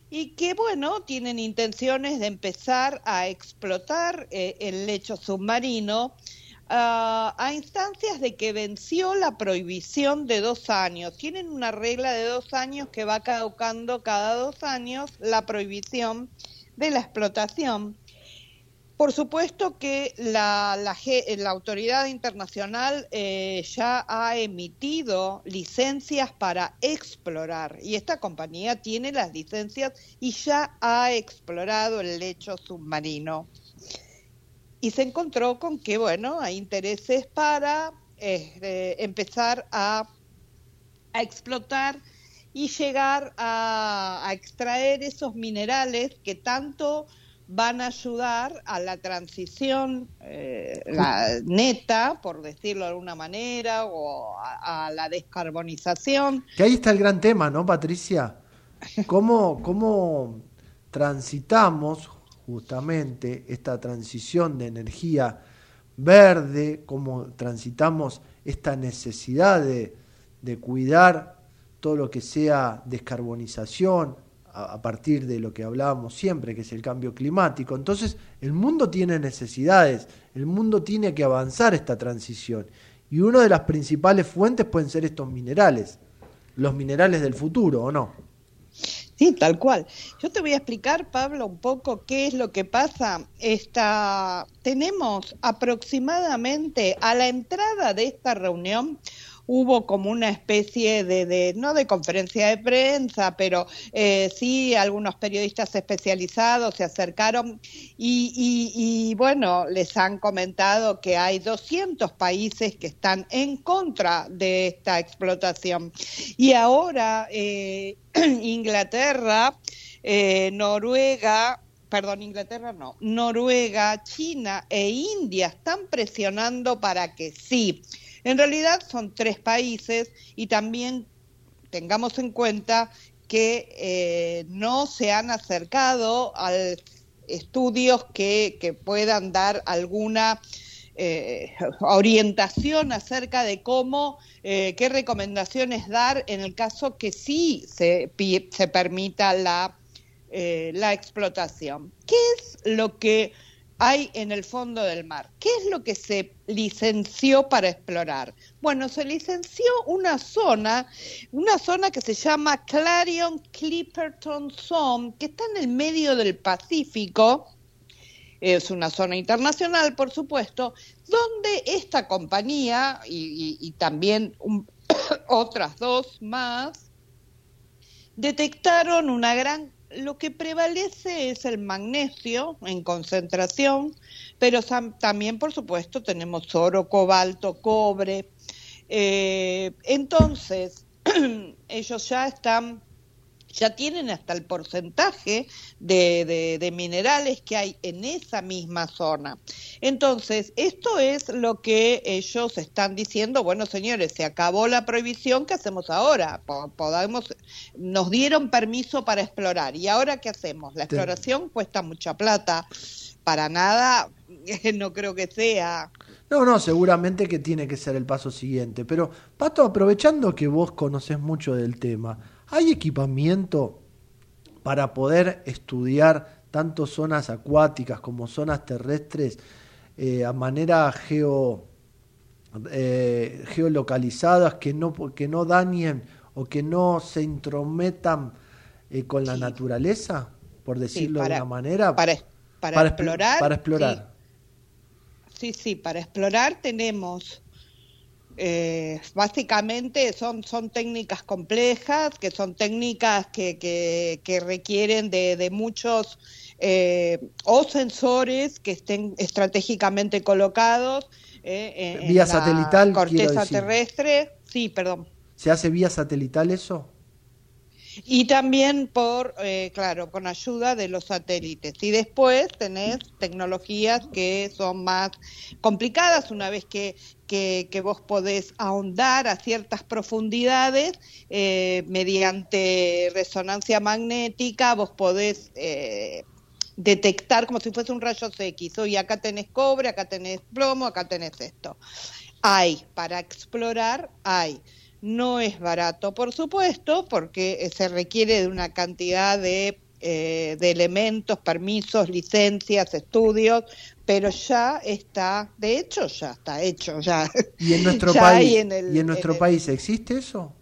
y que, bueno, tienen intenciones de empezar a explotar eh, el lecho submarino a instancias de que venció la prohibición de dos años. Tienen una regla de dos años que va caducando cada dos años la prohibición de la explotación. Por supuesto que la, la, autoridad internacional eh, ya ha emitido licencias para explorar y esta compañía tiene las licencias y ya ha explorado el lecho submarino. Y se encontró con que, bueno, hay intereses para este, empezar a, explotar y llegar a, extraer esos minerales que tanto van a ayudar a la transición eh, neta, por decirlo de alguna manera, o a, a, la descarbonización. Que ahí está el gran tema, ¿no, Patricia? ¿Cómo, cómo transitamos justamente esta transición de energía verde, cómo transitamos esta necesidad de, cuidar todo lo que sea descarbonización a, partir de lo que hablábamos siempre, que es el cambio climático. Entonces, el mundo tiene necesidades, el mundo tiene que avanzar esta transición. Y una de las principales fuentes pueden ser estos minerales, los minerales del futuro, ¿o no? Sí, tal cual. Yo te voy a explicar, Pablo, un poco qué es lo que pasa. Esta, tenemos aproximadamente a la entrada de esta reunión hubo como una especie de, no de conferencia de prensa, pero eh, sí algunos periodistas especializados se acercaron y, bueno, les han comentado que hay 200 países que están en contra de esta explotación. Y ahora eh, Inglaterra, eh, Noruega, perdón, Inglaterra no, Noruega, China e India están presionando para que sí. En realidad son tres países y también tengamos en cuenta que eh, no se han acercado a estudios que, puedan dar alguna eh, orientación acerca de cómo, eh, qué recomendaciones dar en el caso que sí se, se permita la, la explotación. ¿Qué es lo que hay en el fondo del mar. ¿Qué es lo que se licenció para explorar? Bueno, se licenció una zona, una zona que se llama Clarion Clipperton Zone, que está en el medio del Pacífico, es una zona internacional, por supuesto, donde esta compañía y, también otras dos más detectaron una gran lo que prevalece es el magnesio en concentración, pero también, por supuesto, tenemos oro, cobalto, cobre. Eh, entonces, ellos ya están ya tienen hasta el porcentaje de, minerales que hay en esa misma zona. Entonces, esto es lo que ellos están diciendo, bueno, señores, se acabó la prohibición, ¿qué hacemos ahora? Podemos, nos dieron permiso para explorar, ¿y ahora qué hacemos? La exploración cuesta mucha plata, para nada, no creo que sea. No, no, seguramente que tiene que ser el paso siguiente. Pero, Pato, aprovechando que vos conoces mucho del tema, ¿Hay equipamiento para poder estudiar tanto zonas acuáticas como zonas terrestres eh, a manera geo, eh, geolocalizadas que no, que no dañen o que no se intrometan eh, con la naturaleza, por decirlo de una manera. Para, para, explorar. Para explorar. Sí, sí, para explorar tenemos eh, básicamente son, son técnicas complejas, que son técnicas que, que, requieren de, muchos eh, o sensores que estén estratégicamente colocados eh, en, vía satelital, corteza terrestre. Sí, perdón. ¿Se hace vía satelital eso? y también por, eh, claro, con ayuda de los satélites. Y después tenés tecnologías que son más complicadas una vez que, que, vos podés ahondar a ciertas profundidades eh, mediante resonancia magnética, vos podés... Eh, detectar como si fuese un rayo X. Hoy acá tenés cobre, acá tenés plomo, acá tenés esto. Hay, para explorar, hay no es barato, por supuesto, porque se requiere de una cantidad de, eh, de elementos, permisos, licencias, estudios, pero ya está, de hecho ya está hecho, ya. ¿Y en nuestro país, ¿y en nuestro país existe eso?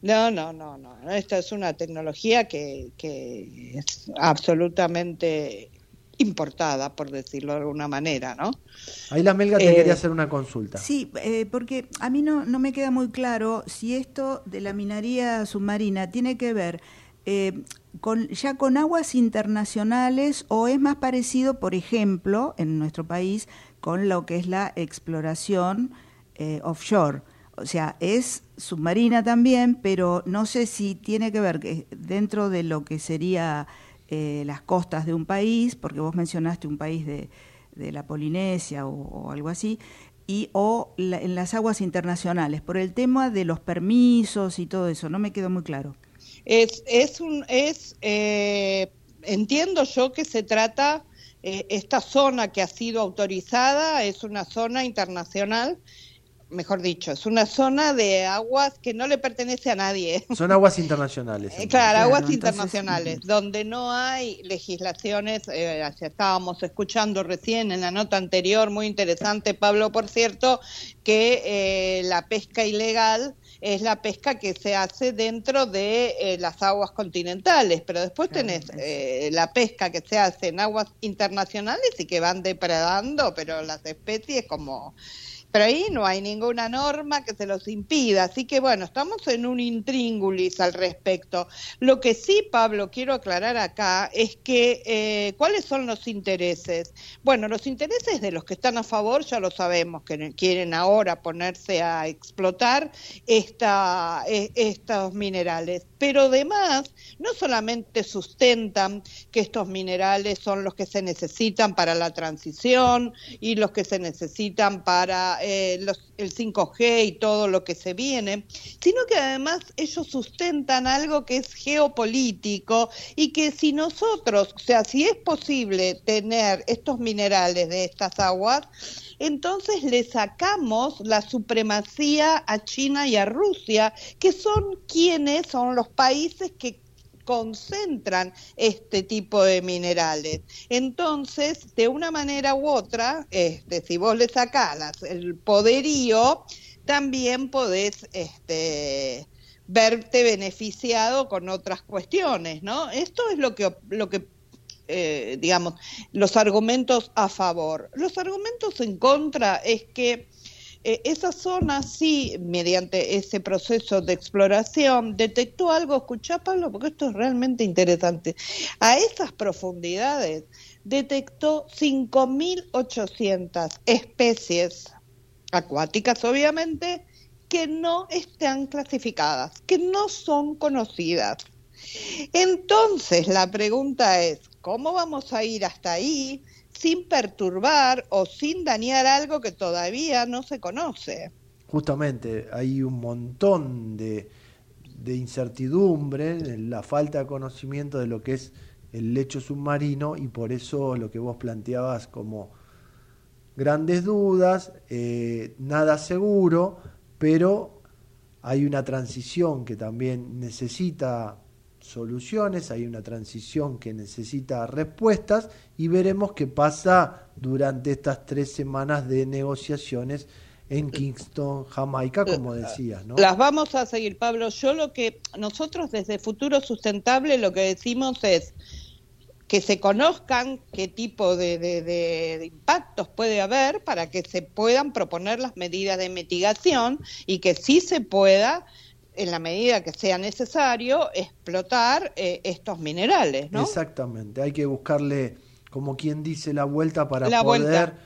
No, no, no, no. Esta es una tecnología que, que es absolutamente importada, por decirlo de alguna manera, ¿no? Ahí la Melga te quería eh, hacer una consulta. Sí, eh, porque a mí no, no me queda muy claro si esto de la minería submarina tiene que ver eh, con, ya con aguas internacionales o es más parecido, por ejemplo, en nuestro país, con lo que es la exploración offshore. O sea, es submarina también, pero no sé si tiene que ver que dentro de lo que sería eh, las costas de un país, porque vos mencionaste un país de, la Polinesia o, algo así, y o en las aguas internacionales, por el tema de los permisos y todo eso, no me quedó muy claro. Es, es un, es, eh, entiendo yo que se trata, eh, esta zona que ha sido autorizada es una zona internacional mejor dicho, es una zona de aguas que no le pertenece a nadie. Son aguas internacionales. Eh, claro, aguas internacionales, donde no hay legislaciones, eh, estábamos escuchando recién en la nota anterior, muy interesante, Pablo, por cierto, que eh, la pesca ilegal es la pesca que se hace dentro de eh, las aguas continentales, pero después tenés la pesca que se hace en aguas internacionales y que van depredando, pero las especies como pero ahí no hay ninguna norma que se los impida. Así que bueno, estamos en un intríngulis al respecto. Lo que sí, Pablo, quiero aclarar acá es que eh, cuáles son los intereses. Bueno, los intereses de los que están a favor ya lo sabemos, que quieren ahora ponerse a explotar esta, e, estos minerales. Pero además, no solamente sustentan que estos minerales son los que se necesitan para la transición y los que se necesitan para eh, el 5G y todo lo que se viene, sino que además ellos sustentan algo que es geopolítico y que si nosotros, o sea, si es posible tener estos minerales de estas aguas, entonces le sacamos la supremacía a China y a Rusia, que son quienes son los países que concentran este tipo de minerales. Entonces, de una manera u otra, este, si vos le sacás el poderío, también podés este, verte beneficiado con otras cuestiones, ¿no? Esto es lo que, lo que eh, digamos, los argumentos a favor. Los argumentos en contra es que eh, esa zona sí, mediante ese proceso de exploración, detectó algo, escuchá Pablo, porque esto es realmente interesante, a esas profundidades detectó 5.800 especies acuáticas, obviamente, que no están clasificadas, que no son conocidas. Entonces, la pregunta es, ¿cómo vamos a ir hasta ahí sin perturbar o sin dañar algo que todavía no se conoce. Justamente, hay un montón de, de incertidumbre, la falta de conocimiento de lo que es el lecho submarino y por eso lo que vos planteabas como grandes dudas, eh, nada seguro, pero hay una transición que también necesita soluciones, hay una transición que necesita respuestas y veremos qué pasa durante estas tres semanas de negociaciones en Kingston, Jamaica, como decías, ¿no? Las vamos a seguir, Pablo. Yo lo que nosotros desde Futuro Sustentable lo que decimos es que se conozcan qué tipo de, de- de- impactos puede haber para que se puedan proponer las medidas de mitigación y que sí se pueda, en la medida que sea necesario, explotar eh, estos minerales, ¿no? Exactamente, hay que buscarle, como quien dice, la vuelta para La poder vuelta.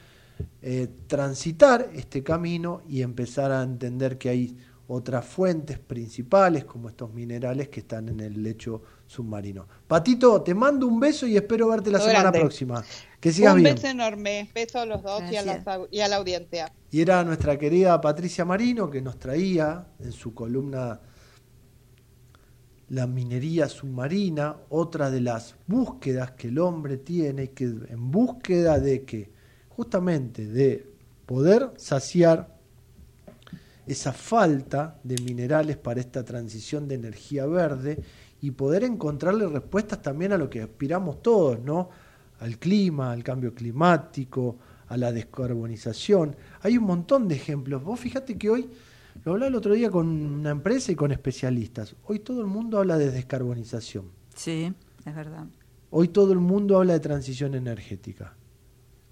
eh, transitar este camino y empezar a entender que hay otras fuentes principales, como estos minerales que están en el lecho submarino. Patito, te mando un beso y espero verte la semana grande. próxima. Que sigas Un bien. beso enorme, beso a los dos y a, au- y a la audiencia. Y era nuestra querida Patricia Marino que nos traía en su columna La minería submarina, otra de las búsquedas que el hombre tiene, que en búsqueda de que, justamente de poder saciar esa falta de minerales para esta transición de energía verde y poder encontrarle respuestas también a lo que aspiramos todos, ¿no? Al clima, al cambio climático, a la descarbonización. Hay un montón de ejemplos. Vos fíjate que hoy, lo hablaba el otro día con una empresa y con especialistas, hoy todo el mundo habla de descarbonización. Sí, es verdad. Hoy todo el mundo habla de transición energética.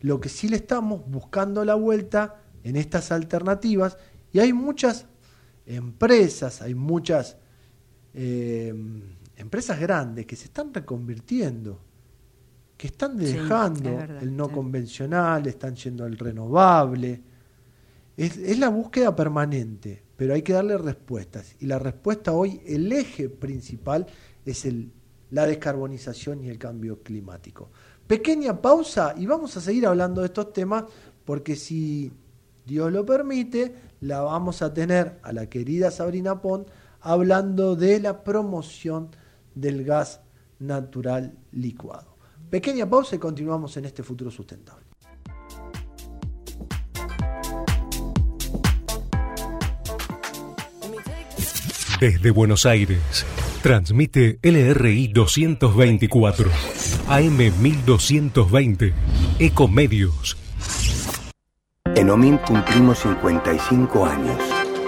Lo que sí le estamos buscando la vuelta en estas alternativas y hay muchas empresas, hay muchas eh, empresas grandes que se están reconvirtiendo, que están Sí, dejando es verdad, el no sí. convencional, están yendo al renovable. Es, es la búsqueda permanente, pero hay que darle respuestas. Y la respuesta hoy, el eje principal es el, la descarbonización y el cambio climático. Pequeña pausa y vamos a seguir hablando de estos temas porque si Dios lo permite, la vamos a tener a la querida Sabrina Pont hablando de la promoción del gas natural licuado. Pequeña pausa y continuamos en este futuro sustentable. Desde Buenos Aires, transmite LRI 224, AM 1220, Ecomedios. En OMIN cumplimos 55 años,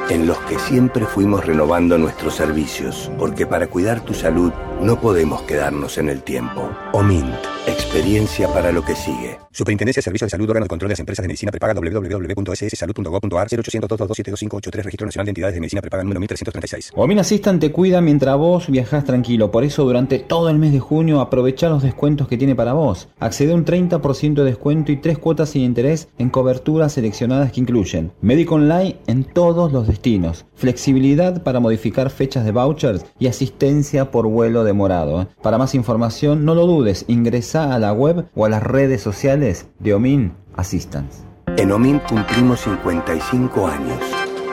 en los que siempre fuimos renovando nuestros servicios, porque para cuidar tu salud no podemos quedarnos en el tiempo. OMIN, experiencia para lo que sigue. Superintendencia de Servicios de Salud, órgano de control de las empresas de medicina prepaga www.sssalud.gov.ar 0800 227 Registro Nacional de Entidades de Medicina Prepaga número 1336. Omin Assistant te cuida mientras vos viajás tranquilo, por eso durante todo el mes de junio aprovecha los descuentos que tiene para vos. Accede a un 30% de descuento y tres cuotas sin interés en coberturas seleccionadas que incluyen médico online en todos los destinos, flexibilidad para modificar fechas de vouchers y asistencia por vuelo demorado. Para más información no lo dudes, ingresa a la web o a las redes sociales de Omin Assistance. En OMIN cumplimos 55 años,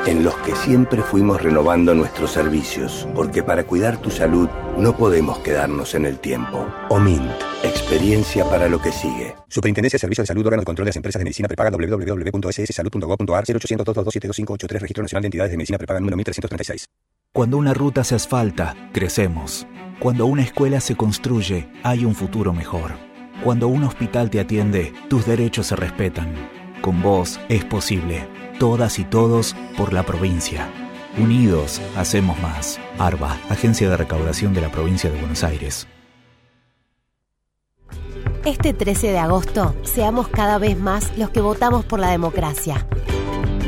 en los que siempre fuimos renovando nuestros servicios, porque para cuidar tu salud no podemos quedarnos en el tiempo. OMIN, experiencia para lo que sigue. Superintendencia de Servicios de Salud, órgano de control de las empresas de medicina prepaga www.sssalud.gov.ar 0800 227 Registro Nacional de Entidades de Medicina Prepaga número 1336. Cuando una ruta se asfalta, crecemos. Cuando una escuela se construye, hay un futuro mejor. Cuando un hospital te atiende, tus derechos se respetan. Con vos es posible. Todas y todos por la provincia. Unidos, hacemos más. ARBA, Agencia de Recaudación de la Provincia de Buenos Aires. Este 13 de agosto, seamos cada vez más los que votamos por la democracia.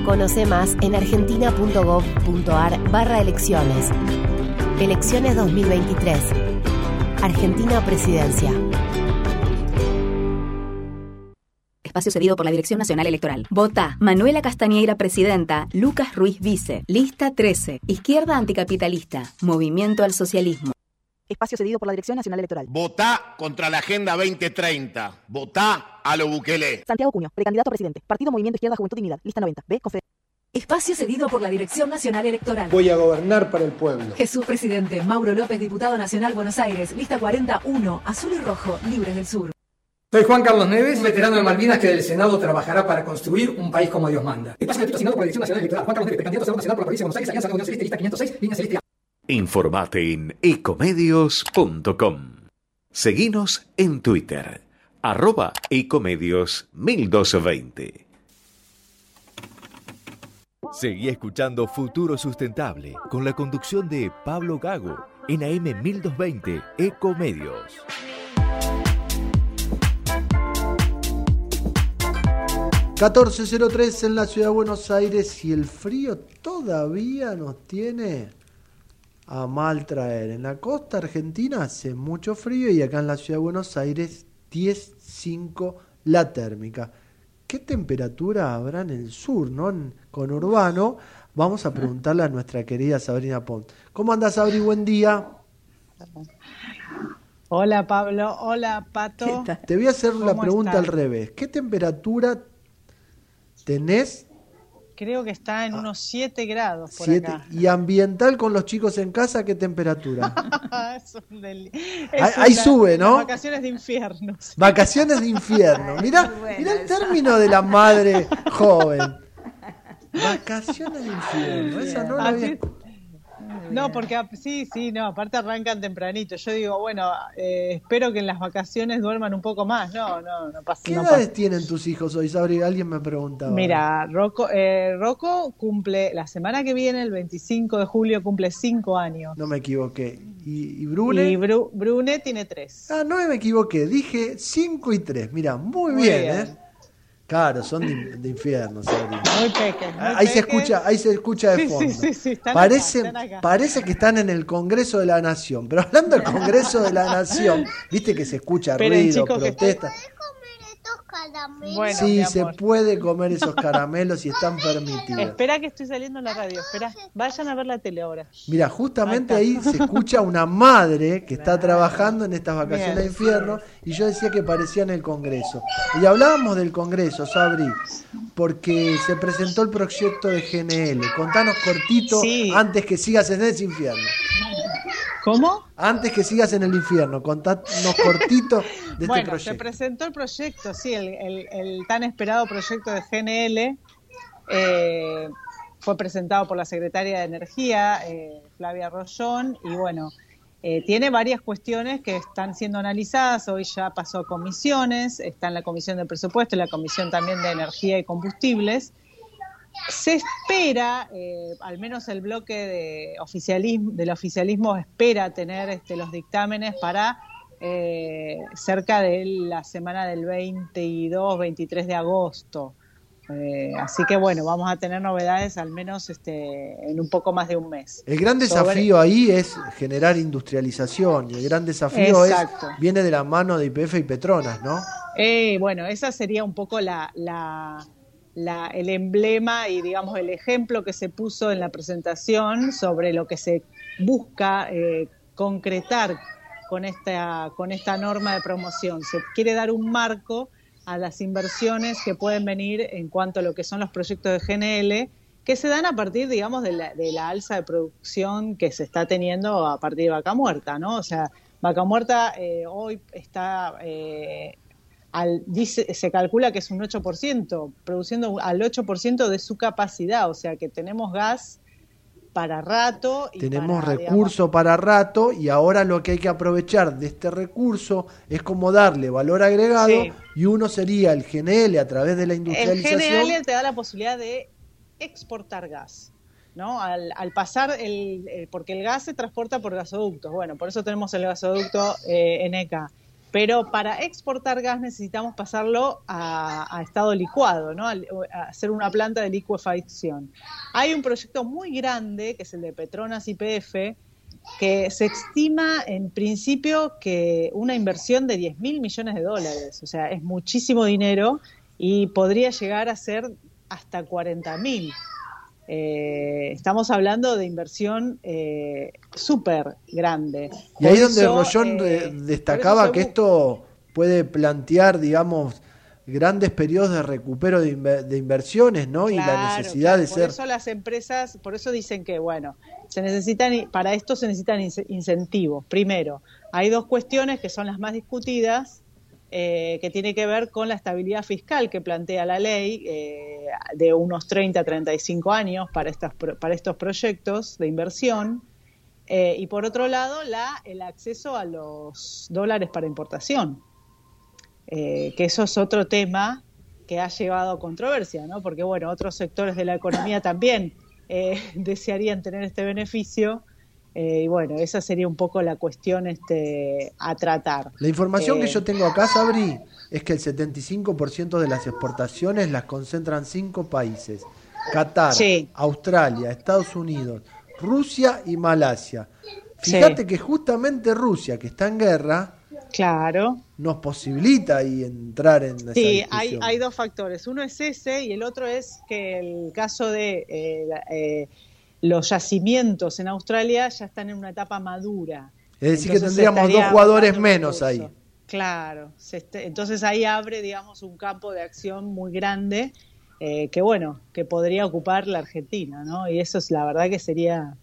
Conoce más en argentina.gov.ar barra elecciones. Elecciones 2023. Argentina Presidencia. Espacio cedido por la Dirección Nacional Electoral. Vota Manuela Castañeira, presidenta. Lucas Ruiz Vice. Lista 13. Izquierda Anticapitalista. Movimiento al Socialismo. Espacio cedido por la Dirección Nacional Electoral. Votá contra la Agenda 2030. Votá a lo Bukele. Santiago Cuño, precandidato a presidente. Partido Movimiento Izquierda Juventud Dignidad. Lista 90. B. Confe- Espacio cedido por la Dirección Nacional Electoral. Voy a gobernar para el pueblo. Jesús Presidente, Mauro López, Diputado Nacional Buenos Aires, lista 41, Azul y Rojo, Libres del Sur. Soy Juan Carlos Neves, un veterano de Malvinas que del Senado trabajará para construir un país como Dios manda. Espacio gratuito asignado por la Dirección Nacional Electoral. Juan Carlos Neves, precandidato a Senado Nacional por la provincia de Buenos Aires, Alianza de la Unión Celeste, lista 506, línea celeste. Informate en ecomedios.com. Seguinos en Twitter, arroba ecomedios 1220. Seguí escuchando Futuro Sustentable con la conducción de Pablo Gago en AM 1220 Ecomedios. 1403 en la ciudad de Buenos Aires y el frío todavía nos tiene a mal traer. En la costa argentina hace mucho frío y acá en la ciudad de Buenos Aires 10.5 la térmica. ¿Qué temperatura habrá en el sur, no? En, con Urbano. Vamos a preguntarle a nuestra querida Sabrina Pont. ¿Cómo andas, Sabri? Buen día. Hola, Pablo. Hola, Pato. Te voy a hacer la pregunta al revés. ¿Qué temperatura tenés? Creo que está en unos 7 grados por Siete. acá. ¿Y ambiental con los chicos en casa qué temperatura? Es un deli- Ahí- es ahí una- sube, ¿no? Vacaciones de infierno. Vacaciones de infierno. Mirá, mirá el término de la madre joven. Vacaciones de infierno. Esa no la había... No, porque sí, sí, no, aparte arrancan tempranito. Yo digo, bueno, eh, espero que en las vacaciones duerman un poco más. No, no, no pasa ¿Qué no edades pasa. tienen tus hijos hoy, Sabri? Alguien me preguntaba. Mira, Rocco, eh, Rocco cumple la semana que viene, el 25 de julio, cumple 5 años. No me equivoqué. ¿Y, y Brune? Y Bru- Brune tiene 3. Ah, no me equivoqué. Dije 5 y 3. Mira, muy, Muy bien, bien. ¿eh? Claro, son de, de infierno, Sabri. Muy muy Ahí se escucha, ahí se escucha de Sí, sí, fondo. sí, sí, están acá, parece, están acá. parece que están en el Congreso de la Nación. Pero hablando del Congreso de la Nación, viste que se escucha Esperen, ruido, chicos, que Bueno, sí, se puede comer esos caramelos y están permitidos. Espera que estoy saliendo en la radio. Espera, vayan a ver la tele ahora. Mira, justamente ahí se escucha una madre que está trabajando en estas vacaciones de infierno y yo decía que parecía en el Congreso. Y hablábamos del Congreso, Sabri, porque se presentó el proyecto de GNL. Contanos cortito Sí. antes que sigas en ese infierno. ¿Cómo? Antes que sigas en el infierno, contanos cortito de este bueno, se presentó el proyecto, sí, el, el- el tan esperado proyecto de GNL. eh, fue presentado por la secretaria de Energía, eh, Flavia Rollón, y bueno, eh, tiene varias cuestiones que están siendo analizadas. Hoy ya pasó a comisiones, está en la Comisión de Presupuesto y la Comisión también de Energía y Combustibles. Se espera, eh, al menos el bloque de oficialismo, del oficialismo espera tener este, los dictámenes para eh, cerca de la semana del 22, 23 de agosto. Eh, así que bueno, vamos a tener novedades al menos este, en un poco más de un mes. El gran Sobre- desafío ahí es generar industrialización y el gran desafío Exacto. es viene de la mano de IPF y Petronas, ¿no? Eh, bueno, esa sería un poco la, la- la- el emblema y digamos el ejemplo que se puso en la presentación sobre lo que se busca eh, concretar con esta, con esta norma de promoción. Se quiere dar un marco a las inversiones que pueden venir en cuanto a lo que son los proyectos de GNL, que se dan a partir, digamos, de la, de la alza de producción que se está teniendo a partir de Vaca Muerta, ¿no? O sea, Vaca Muerta eh, hoy está, eh, al, dice, se calcula que es un 8%, produciendo al 8% de su capacidad, o sea que tenemos gas para rato. Y Tenemos para, recurso para rato y ahora lo que hay que aprovechar de este recurso es como darle valor agregado Sí. y uno sería el GNL a través de la El industrialización. GNL te da la posibilidad de exportar gas, ¿no? Al, al pasar el, el- porque el gas se transporta por gasoductos, bueno, por eso tenemos el gasoducto eh, NK. Pero para exportar gas necesitamos pasarlo a, a estado licuado, ¿no? Al- a hacer una planta de licuefacción. Hay un proyecto muy grande, que es el de Petronas YPF, que se estima en principio que una inversión de 10 mil millones de dólares, o sea, es muchísimo dinero y podría llegar a ser hasta 40 mil. Eh, estamos hablando de inversión eh, súper grande. Y ahí Por donde Rollón eh, de- por destacaba que esto puede plantear, digamos, grandes periodos de recupero de, inver- de inversiones, ¿no? y la necesidad claro, de por ser... eso las empresas, por eso dicen que, bueno, se necesitan, para esto se necesitan ince- incentivos. Primero, hay dos cuestiones que son las más discutidas, eh, que tiene que ver con la estabilidad fiscal que plantea la ley eh, de unos 30 a 35 años para, estas, para estos proyectos de inversión. Eh, y por otro lado, la, el acceso a los dólares para importación, eh, que eso es otro tema que ha llevado a controversia, ¿no? Porque, bueno, otros sectores de la economía también desearían tener este beneficio. Y bueno, esa sería un poco la cuestión este, a tratar. La información que Eh, yo tengo acá, Sabri, es que el 75% de las exportaciones las concentran cinco países. Qatar, Sí. Australia, Estados Unidos, Rusia y Malasia. Fíjate Sí. que justamente Rusia, que está en guerra, Claro. nos posibilita ahí entrar en esa Sí, hay, hay dos factores. Uno es ese y el otro es que el caso de eh, eh, los yacimientos en Australia ya están en una etapa madura. Es decir, que tendríamos dos jugadores menos ahí. Claro, se este- entonces ahí abre, digamos, un campo de acción muy grande eh, que, bueno, que podría ocupar la Argentina, ¿no? Y eso es la verdad que sería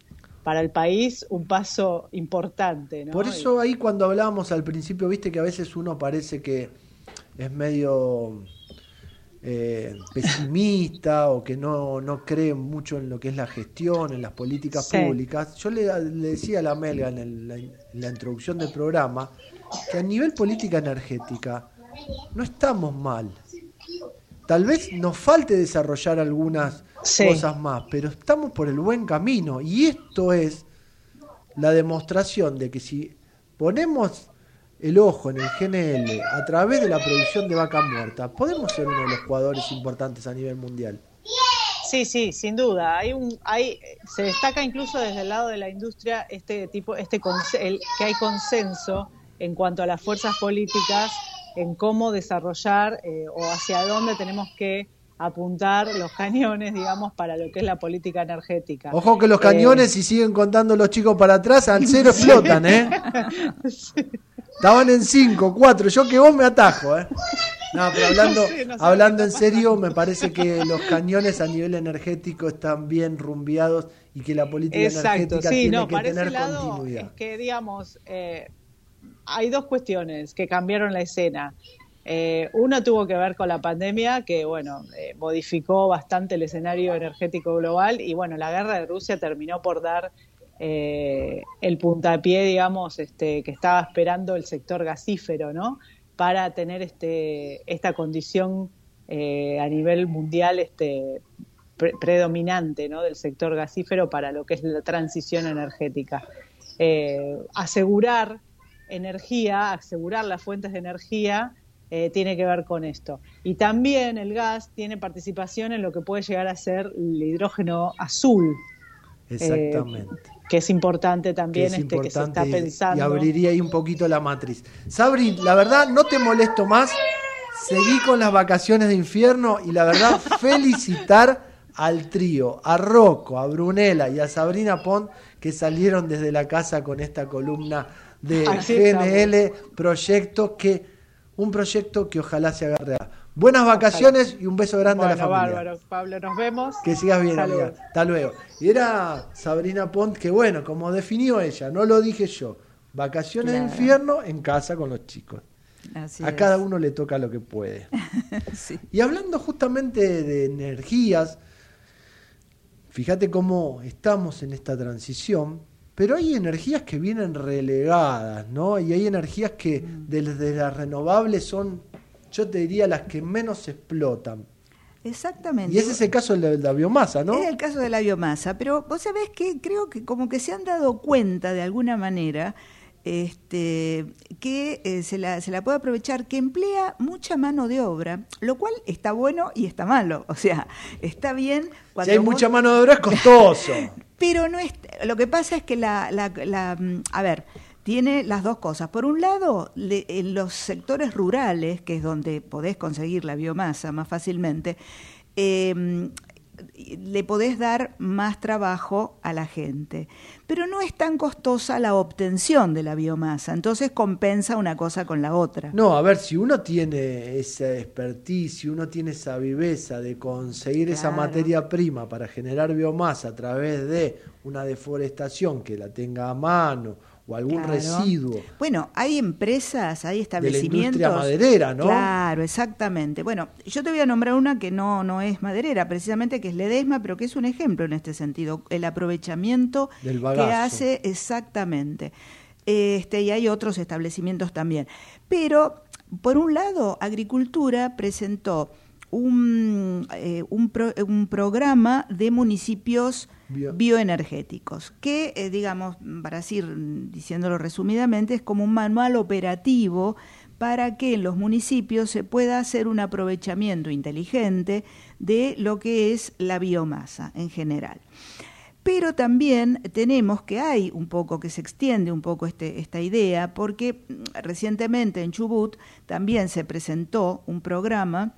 para el país un paso importante, ¿no? Por eso ahí cuando hablábamos al principio, viste que a veces uno parece que es medio eh, pesimista o que no, no cree mucho en lo que es la gestión, en las políticas Sí. públicas. Yo le, le decía a la Melga en, el- la, en la introducción del programa que a nivel política energética no estamos mal. Tal vez nos falte desarrollar algunas Sí. cosas más, pero estamos por el buen camino. Y esto es la demostración de que si ponemos el ojo en el GNL a través de la producción de vaca muerta, podemos ser uno de los jugadores importantes a nivel mundial. Sí, sí, sin duda. Hay un, hay, se destaca incluso desde el lado de la industria este tipo, este el- que hay consenso en cuanto a las fuerzas políticas en cómo desarrollar eh, o hacia dónde tenemos que apuntar los cañones, digamos, para lo que es la política energética. Ojo que los Eh, cañones, si siguen contando los chicos para atrás, al cero explotan, ¿eh? Estaban en 5, 4, yo que vos me atajo, ¿eh? No, pero hablando, Sí, no sé hablando en serio, me parece que los cañones a nivel energético están bien rumbeados y que la política Exacto, energética sí, tiene no, que para ese tener lado continuidad. es que, digamos, eh, hay dos cuestiones que cambiaron la escena. Eh, una tuvo que ver con la pandemia, que, bueno, eh, modificó bastante el escenario energético global y, bueno, la guerra de Rusia terminó por dar eh, el puntapié, digamos, este, que estaba esperando el sector gasífero, ¿no? Para tener este, esta condición a nivel mundial este, pre- predominante ¿no? del sector gasífero para lo que es la transición energética. Asegurar energía, asegurar las fuentes de energía, eh, tiene que ver con esto. Y también el gas tiene participación en lo que puede llegar a ser el hidrógeno azul. Exactamente. eh, que es importante que también es este, que se está pensando. y abriría ahí un poquito la matriz. Sabri, la verdad no te molesto más. Seguí con las vacaciones de infierno y la verdad felicitar al trío, a Rocco, a Brunella y a Sabrina Pont que salieron desde la casa con esta columna de Así GNL proyecto que un proyecto que ojalá se agarre. a- Buenas vacaciones y un beso grande a la familia. bárbaro, Pablo, nos vemos. Que sigas bien, Saludos. amiga. Hasta luego. Y era Sabrina Pont, que bueno, como definió ella, no lo dije yo. Vacaciones de infierno en casa con los chicos. Así a es. cada uno le toca lo que puede. Sí. Y hablando justamente de energías, fíjate cómo estamos en esta transición, pero hay energías que vienen relegadas, ¿no? Y hay energías que Mm. desde las renovables son, yo te diría, las que menos se explotan. Exactamente. Y ese es el caso de la, de la biomasa, ¿no? Es el caso de la biomasa, pero vos sabés que creo que como que se han dado cuenta de alguna manera este, que eh, se, la, se la puede aprovechar, que emplea mucha mano de obra, lo cual está bueno y está malo. O sea, está bien cuando Si hay vos- mucha mano de obra es costoso. pero no es, lo que pasa es que la, la, la, mm, a ver, tiene las dos cosas. Por un lado, le- en los sectores rurales, que es donde podés conseguir la biomasa más fácilmente, eh, le podés dar más trabajo a la gente. Pero no es tan costosa la obtención de la biomasa, entonces compensa una cosa con la otra. No, a ver, si uno tiene esa expertise, si uno tiene esa viveza de conseguir esa materia prima para generar biomasa a través de una deforestación que la tenga a mano o algún Claro. residuo. Bueno, hay empresas, hay establecimientos. industria maderera, ¿no? Claro, exactamente. Bueno, yo te voy a nombrar una que no, no es maderera, precisamente que es Ledesma, pero que es un ejemplo en este sentido. El aprovechamiento Del que hace exactamente. Este, y hay otros establecimientos también. Pero, por un lado, Agricultura presentó un, eh, un, pro- un programa de municipios Bio- bioenergéticos, que, eh, digamos, para decir, diciéndolo resumidamente, es como un manual operativo para que en los municipios se pueda hacer un aprovechamiento inteligente de lo que es la biomasa en general. Pero también tenemos que hay un poco, que se extiende un poco este, esta idea, porque mm, recientemente en Chubut también se presentó un programa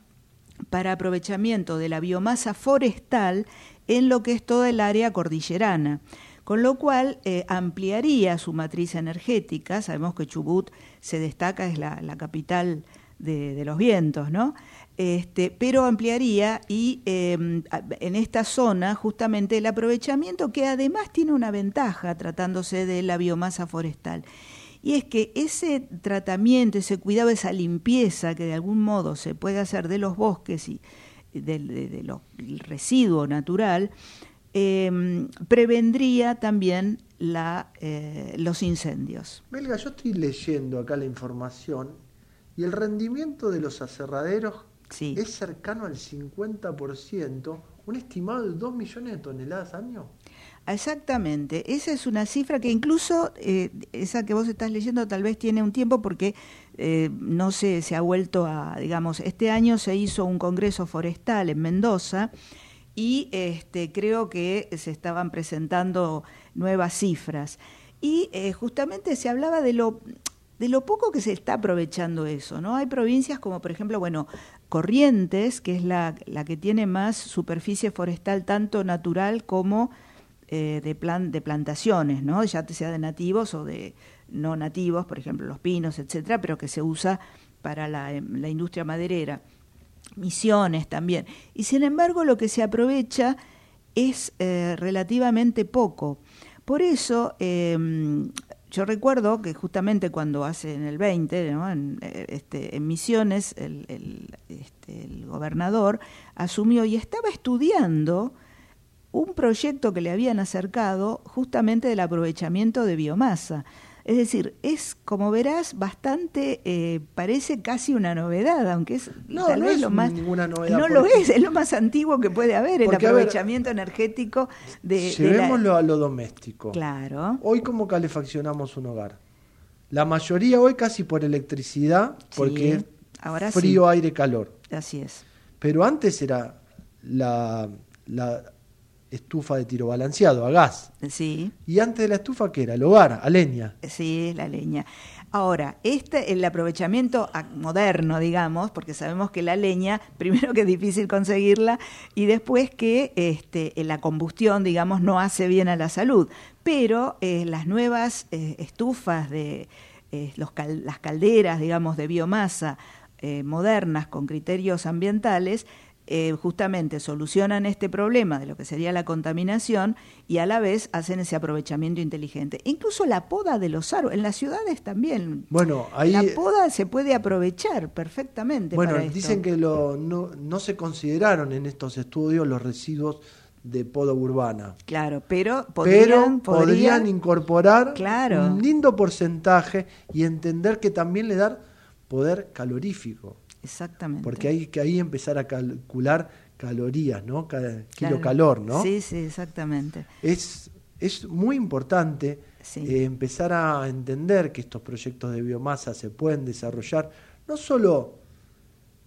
para aprovechamiento de la biomasa forestal en lo que es toda el área cordillerana, con lo cual eh, ampliaría su matriz energética. Sabemos que Chubut se destaca, es la, capital de, los vientos, ¿no? Este, pero ampliaría y a- en esta zona justamente el aprovechamiento que además tiene una ventaja tratándose de la biomasa forestal. Y es que ese tratamiento, ese cuidado, esa limpieza que de algún modo se puede hacer de los bosques y del de, de lo- el residuo natural, eh, prevendría también la, eh, los incendios. Melga, yo estoy leyendo acá la información y el rendimiento de los aserraderos es cercano al 50%, un estimado de 2 millones de toneladas año. Exactamente, esa es una cifra que incluso eh, esa que vos estás leyendo tal vez tiene un tiempo porque eh, no se, se ha vuelto a, digamos, este año se hizo un congreso forestal en Mendoza y este, creo que se estaban presentando nuevas cifras. Y eh, justamente se hablaba de lo, de lo poco que se está aprovechando eso, ¿no? Hay provincias como, por ejemplo, bueno, Corrientes, que es la, la que tiene más superficie forestal, tanto natural como eh, de, plan, de plantaciones, ¿no? ya sea de nativos o de no nativos, por ejemplo los pinos, etcétera, pero que se usa para la, em, industria maderera. Misiones también. Y sin embargo, lo que se aprovecha es eh, relativamente poco. Por eso, eh, yo recuerdo que justamente cuando hace en el 20, ¿no? en, eh, este, en Misiones, este, el gobernador asumió y estaba estudiando un proyecto que le habían acercado justamente del aprovechamiento de biomasa. Es decir, es, como verás, bastante, eh, parece casi una novedad, aunque es No, tal no vez es lo más... ninguna novedad. No lo es, es lo más antiguo que puede haber, el ver, aprovechamiento energético de... de la- Llevémoslo a lo doméstico. Claro. Hoy, ¿cómo calefaccionamos un hogar? La mayoría hoy casi por electricidad, porque ahora frío, sí. aire, calor. Así es. Pero antes era la, la estufa de tiro balanceado, a gas. Sí. Y antes de la estufa, ¿qué era? El hogar, a leña. Sí, la leña. Ahora, este, el aprovechamiento moderno, digamos, porque sabemos que la leña, primero que es difícil conseguirla y después que este, la combustión, digamos, no hace bien a la salud. Pero eh, las nuevas eh, estufas de eh, los cal- las calderas, digamos, de biomasa modernas con criterios ambientales, eh, justamente solucionan este problema de lo que sería la contaminación y a la vez hacen ese aprovechamiento inteligente. Incluso la poda de los árboles, en las ciudades también. Bueno, ahí. La poda se puede aprovechar perfectamente. Bueno, para esto. dicen que lo, no, no se consideraron en estos estudios los residuos de poda urbana. Claro, pero Pero podrían, podrían podrían- incorporar Claro. un lindo porcentaje y entender que también le da poder calorífico. Exactamente. Porque hay que ahí empezar a calcular calorías, ¿no? Cada Claro. kilocalor, ¿no? Sí, sí, exactamente. Es, es muy importante eh, empezar a entender que estos proyectos de biomasa se pueden desarrollar no solo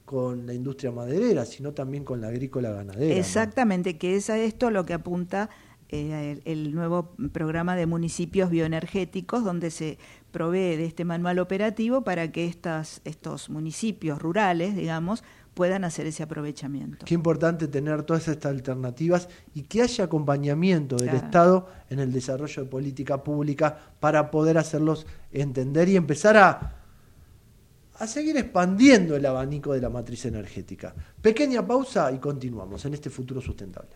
con la industria maderera, sino también con la agrícola ganadera. ¿no? Exactamente, que es a esto lo que apunta eh, el, el nuevo programa de municipios bioenergéticos, donde se provee de este manual operativo para que estas, estos municipios rurales, digamos, puedan hacer ese aprovechamiento. Qué importante tener todas estas alternativas y que haya acompañamiento del Claro. Estado en el desarrollo de política pública para poder hacerlos entender y empezar a, a seguir expandiendo el abanico de la matriz energética. Pequeña pausa y continuamos en este futuro sustentable.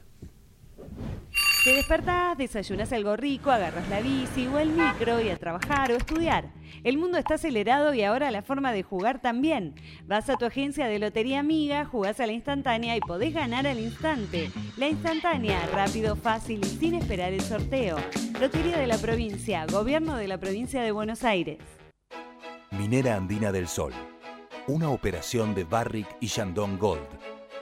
Te despertás, desayunas algo rico, agarras la bici o el micro y a trabajar o estudiar. El mundo está acelerado y ahora la forma de jugar también. Vas a tu agencia de lotería amiga, jugás a la instantánea y podés ganar al instante. La instantánea, rápido, fácil y sin esperar el sorteo. Lotería de la provincia, Gobierno de la provincia de Buenos Aires. Minera Andina del Sol. Una operación de Barrick y Shandong Gold.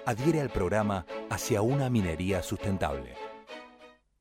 Adhiere al programa hacia una minería sustentable.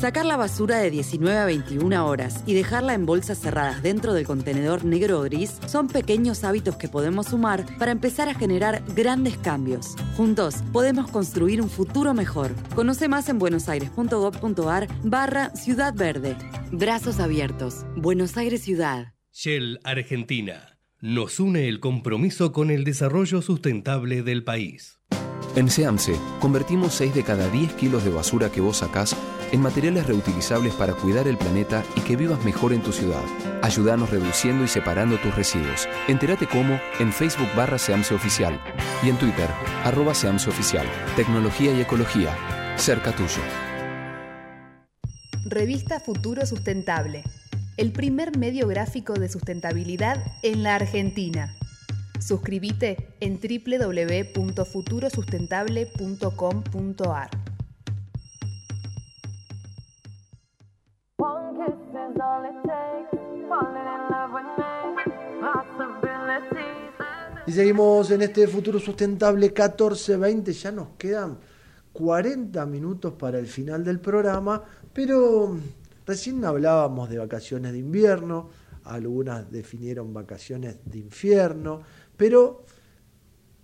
Sacar la basura de 19 a 21 horas y dejarla en bolsas cerradas dentro del contenedor negro o gris son pequeños hábitos que podemos sumar para empezar a generar grandes cambios. Juntos podemos construir un futuro mejor. Conoce más en buenosaires.gov.ar barra Ciudad Verde. Brazos abiertos. Buenos Aires Ciudad. Shell Argentina. Nos une el compromiso con el desarrollo sustentable del país. En SEAMSE, convertimos 6 de cada 10 kilos de basura que vos sacás en materiales reutilizables para cuidar el planeta y que vivas mejor en tu ciudad. Ayúdanos reduciendo y separando tus residuos. Entérate cómo en Facebook barra SEAMSE Oficial y en Twitter, arroba SEAMSE Oficial. Tecnología y ecología, cerca tuyo. Revista Futuro Sustentable, el primer medio gráfico de sustentabilidad en la Argentina. Suscríbete en www.futurosustentable.com.ar. Y seguimos en este futuro sustentable 1420. Ya nos quedan 40 minutos para el final del programa, pero recién hablábamos de vacaciones de invierno, algunas definieron vacaciones de infierno, pero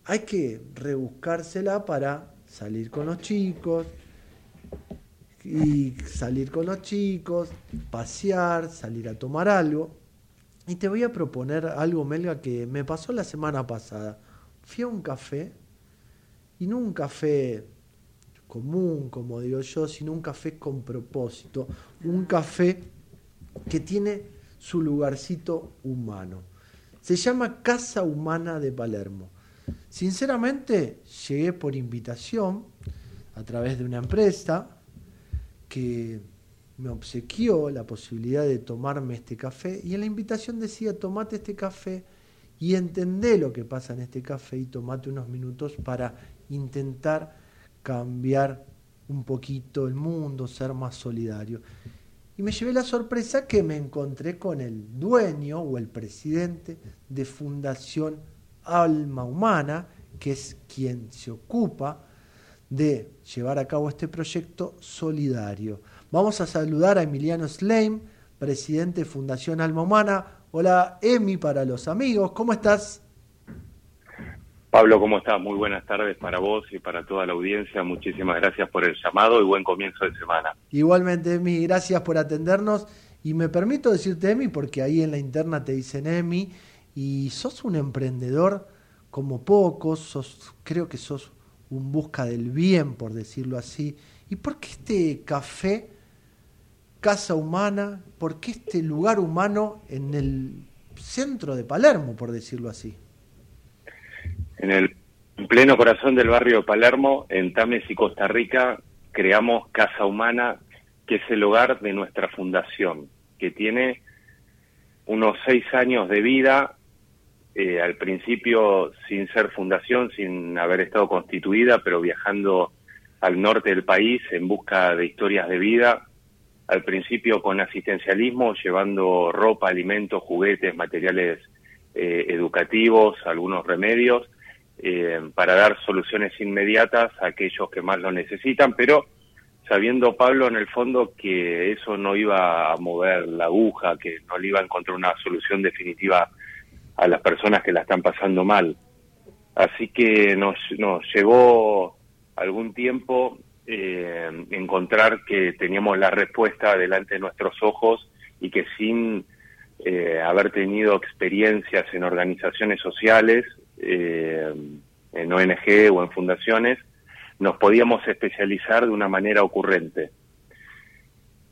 hay que rebuscársela para salir con los chicos y salir con los chicos, pasear, salir a tomar algo. Y te voy a proponer algo, Melga, que me pasó la semana pasada. Fui a un café, y no un café común, como digo yo, sino un café con propósito, un café que tiene su lugarcito humano. Se llama Casa Humana de Palermo. Sinceramente, llegué por invitación a través de una empresa que me obsequió la posibilidad de tomarme este café y en la invitación decía, tomate este café y entendé lo que pasa en este café y tomate unos minutos para intentar cambiar un poquito el mundo, ser más solidario. Y me llevé la sorpresa que me encontré con el dueño o el presidente de Fundación Alma Humana, que es quien se ocupa de llevar a cabo este proyecto solidario. Vamos a saludar a Emiliano Sleim, presidente de Fundación Alma Humana. Hola, Emi, para los amigos, ¿cómo estás? Pablo, ¿cómo estás? Muy buenas tardes para vos y para toda la audiencia. Muchísimas gracias por el llamado y buen comienzo de semana. Igualmente, Emi, gracias por atendernos. Y me permito decirte, Emi, porque ahí en la interna te dicen Emi, y sos un emprendedor como pocos, sos, creo que sos un busca del bien, por decirlo así. ¿Y por qué este café, casa humana, por qué este lugar humano en el centro de Palermo, por decirlo así? En el pleno corazón del barrio Palermo, en Tames y Costa Rica, creamos Casa Humana, que es el hogar de nuestra fundación, que tiene unos seis años de vida, eh, al principio sin ser fundación, sin haber estado constituida, pero viajando al norte del país en busca de historias de vida, al principio con asistencialismo, llevando ropa, alimentos, juguetes, materiales eh, educativos, algunos remedios, eh, para dar soluciones inmediatas a aquellos que más lo necesitan, pero sabiendo Pablo en el fondo que eso no iba a mover la aguja, que no le iba a encontrar una solución definitiva a las personas que la están pasando mal. Así que nos, nos llevó algún tiempo eh, encontrar que teníamos la respuesta delante de nuestros ojos y que sin eh, haber tenido experiencias en organizaciones sociales, eh, en ONG o en fundaciones, nos podíamos especializar de una manera ocurrente.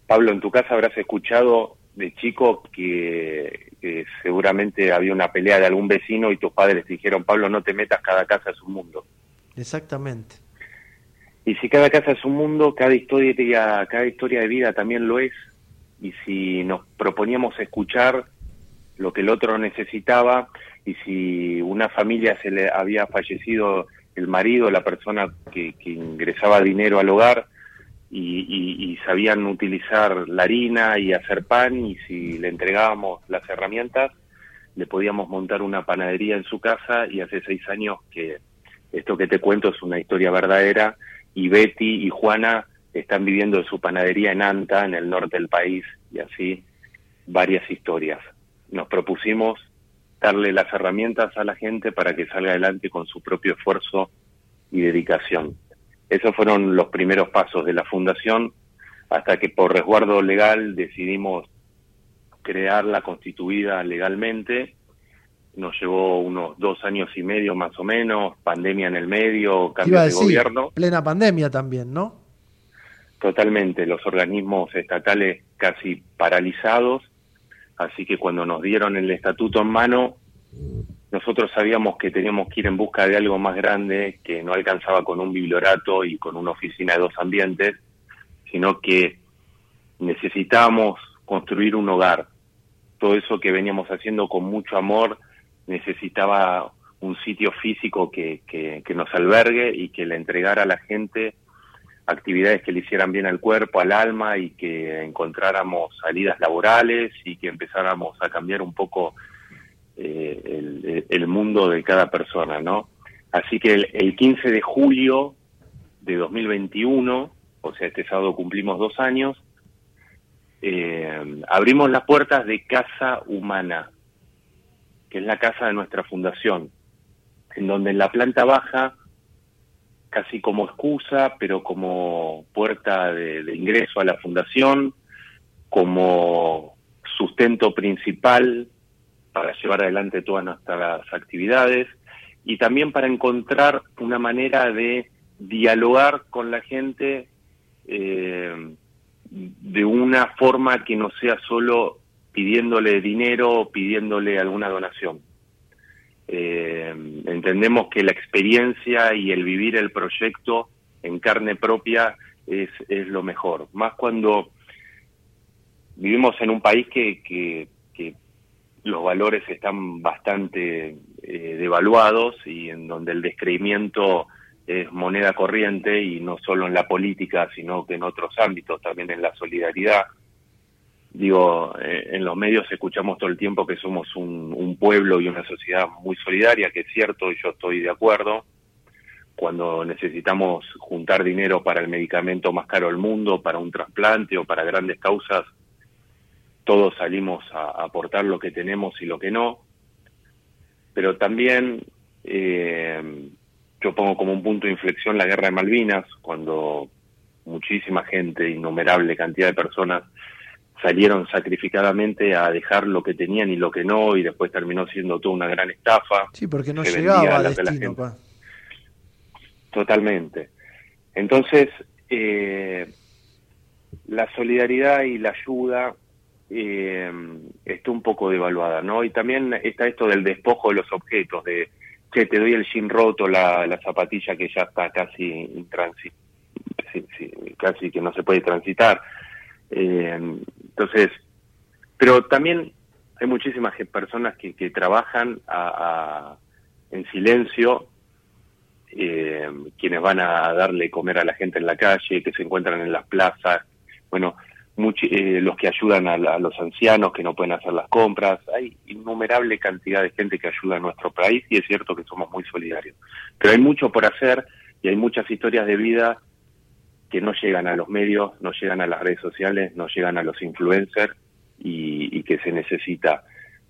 Pablo, en tu casa habrás escuchado de chico que, seguramente había una pelea de algún vecino y tus padres te dijeron, Pablo, no te metas, cada casa es un mundo. Exactamente. Y si cada casa es un mundo, cada historia, cada historia de vida también lo es. Y si nos proponíamos escuchar lo que el otro necesitaba, y si una familia se le había fallecido el marido, la persona que, ingresaba dinero al hogar, y, sabían utilizar la harina y hacer pan, y si le entregábamos las herramientas, le podíamos montar una panadería en su casa, y hace seis años que esto que te cuento es una historia verdadera, y Betty y Juana están viviendo en su panadería en Anta, en el norte del país, y así varias historias. Nos propusimos darle las herramientas a la gente para que salga adelante con su propio esfuerzo y dedicación. Esos fueron los primeros pasos de la fundación hasta que por resguardo legal decidimos crearla constituida legalmente. Nos llevó unos dos años y medio más o menos, pandemia en el medio, cambio de gobierno. Plena pandemia también, ¿no? Totalmente, los organismos estatales casi paralizados Así que cuando nos dieron el estatuto en mano, nosotros sabíamos que teníamos que ir en busca de algo más grande, que no alcanzaba con un bibliorato y con una oficina de dos ambientes, sino que necesitábamos construir un hogar. Todo eso que veníamos haciendo con mucho amor necesitaba un sitio físico que, que, nos albergue y que le entregara a la gente actividades que le hicieran bien al cuerpo, al alma y que encontráramos salidas laborales y que empezáramos a cambiar un poco eh, el, mundo de cada persona, ¿no? Así que el, 15 de julio de 2021, o sea, este sábado cumplimos dos años, eh, abrimos las puertas de Casa Humana, que es la casa de nuestra fundación, en donde en la planta baja casi como excusa, pero como puerta de, ingreso a la fundación, como sustento principal para llevar adelante todas nuestras actividades y también para encontrar una manera de dialogar con la gente eh, de una forma que no sea solo pidiéndole dinero o pidiéndole alguna donación. Eh, entendemos que la experiencia y el vivir el proyecto en carne propia es, es lo mejor, más cuando vivimos en un país que, que, los valores están bastante eh, devaluados y en donde el descreimiento es moneda corriente y no solo en la política, sino que en otros ámbitos, también en la solidaridad digo, eh, en los medios escuchamos todo el tiempo que somos un, un, pueblo y una sociedad muy solidaria, que es cierto y yo estoy de acuerdo. Cuando necesitamos juntar dinero para el medicamento más caro del mundo, para un trasplante o para grandes causas, todos salimos a, aportar lo que tenemos y lo que no. Pero también eh, yo pongo como un punto de inflexión la guerra de Malvinas, cuando muchísima gente, innumerable cantidad de personas, salieron sacrificadamente a dejar lo que tenían y lo que no, y después terminó siendo toda una gran estafa. Sí, porque no llegaba a destino, Totalmente. Entonces, eh, la solidaridad y la ayuda eh, está un poco devaluada, ¿no? Y también está esto del despojo de los objetos, de, che, te doy el jean roto, la, la zapatilla que ya está casi casi que no se puede transitar. Eh, entonces, pero también hay muchísimas personas que, que trabajan a, en silencio, eh, quienes van a darle comer a la gente en la calle, que se encuentran en las plazas. Bueno, much- eh, los que ayudan a, a los ancianos que no pueden hacer las compras. Hay innumerable cantidad de gente que ayuda a nuestro país y es cierto que somos muy solidarios. Pero hay mucho por hacer y hay muchas historias de vida que no llegan a los medios, no llegan a las redes sociales, no llegan a los influencers y, y que se necesita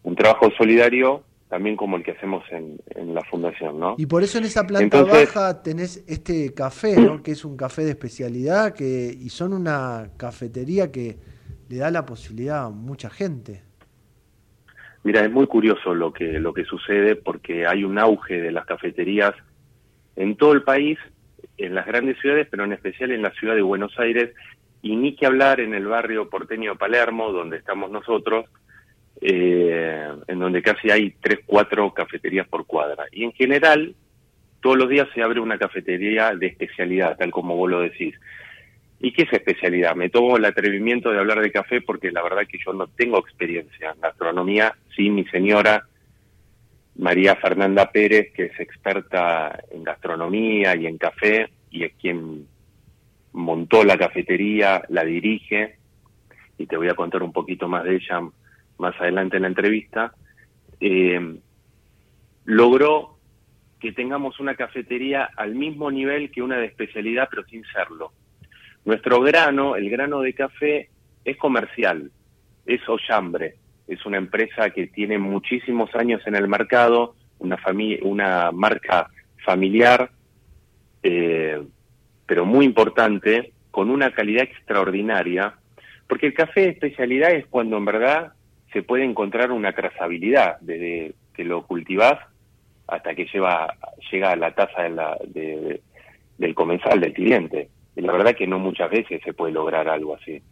un trabajo solidario también como el que hacemos en, en la fundación, ¿no? Y por eso en esa planta Entonces- baja tenés este café, ¿no? que es un café de especialidad que y son una cafetería que le da la posibilidad a mucha gente. Mira, es muy curioso lo que lo que sucede porque hay un auge de las cafeterías en todo el país, en las grandes ciudades, pero en especial en la ciudad de Buenos Aires y ni que hablar en el barrio porteño Palermo, donde estamos nosotros, eh, en donde casi hay tres, cuatro cafeterías por cuadra. Y en general, todos los días se abre una cafetería de especialidad, tal como vos lo decís. ¿Y qué es especialidad? Me tomo el atrevimiento de hablar de café porque la verdad que yo no tengo experiencia en gastronomía. Sí, mi señora María Fernanda Pérez, que es experta en gastronomía y en café, y es quien montó la cafetería, la dirige, y te voy a contar un poquito más de ella más adelante en la entrevista, eh, logró que tengamos una cafetería al mismo nivel que una de especialidad, pero sin serlo. Nuestro grano, el grano de café, es comercial, es Ollambre, es una empresa que tiene muchísimos años en el mercado, una, familia, una marca familiar, eh, pero muy importante, con una calidad extraordinaria, porque el café de especialidad es cuando en verdad se puede encontrar una trazabilidad, desde que lo cultivás hasta que lleva, llega a la taza de la- de- del comensal, del cliente. Y la verdad que no muchas veces se puede lograr algo así.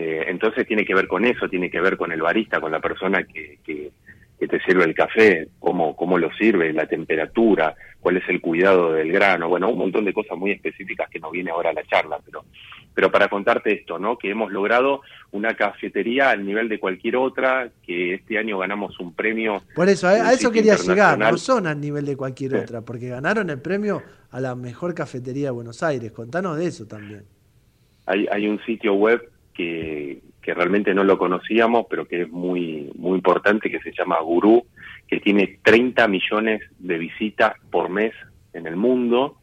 Eh, entonces tiene que ver con eso, tiene que ver con el barista, con la persona que, que, que te sirve el café, cómo, cómo lo sirve, la temperatura, cuál es el cuidado del grano, bueno, un montón de cosas muy específicas que no viene ahora a la charla, pero, pero para contarte esto, ¿no? Que hemos logrado una cafetería al nivel de cualquier otra, que este año ganamos un premio. Por eso, a, eso quería llegar, no son al nivel de cualquier Sí. otra, porque ganaron el premio a la mejor cafetería de Buenos Aires. Contanos de eso también. hay, hay un sitio web que, que realmente no lo conocíamos, pero que es muy, muy importante, que se llama Gurú, que tiene 30 millones de visitas por mes en el mundo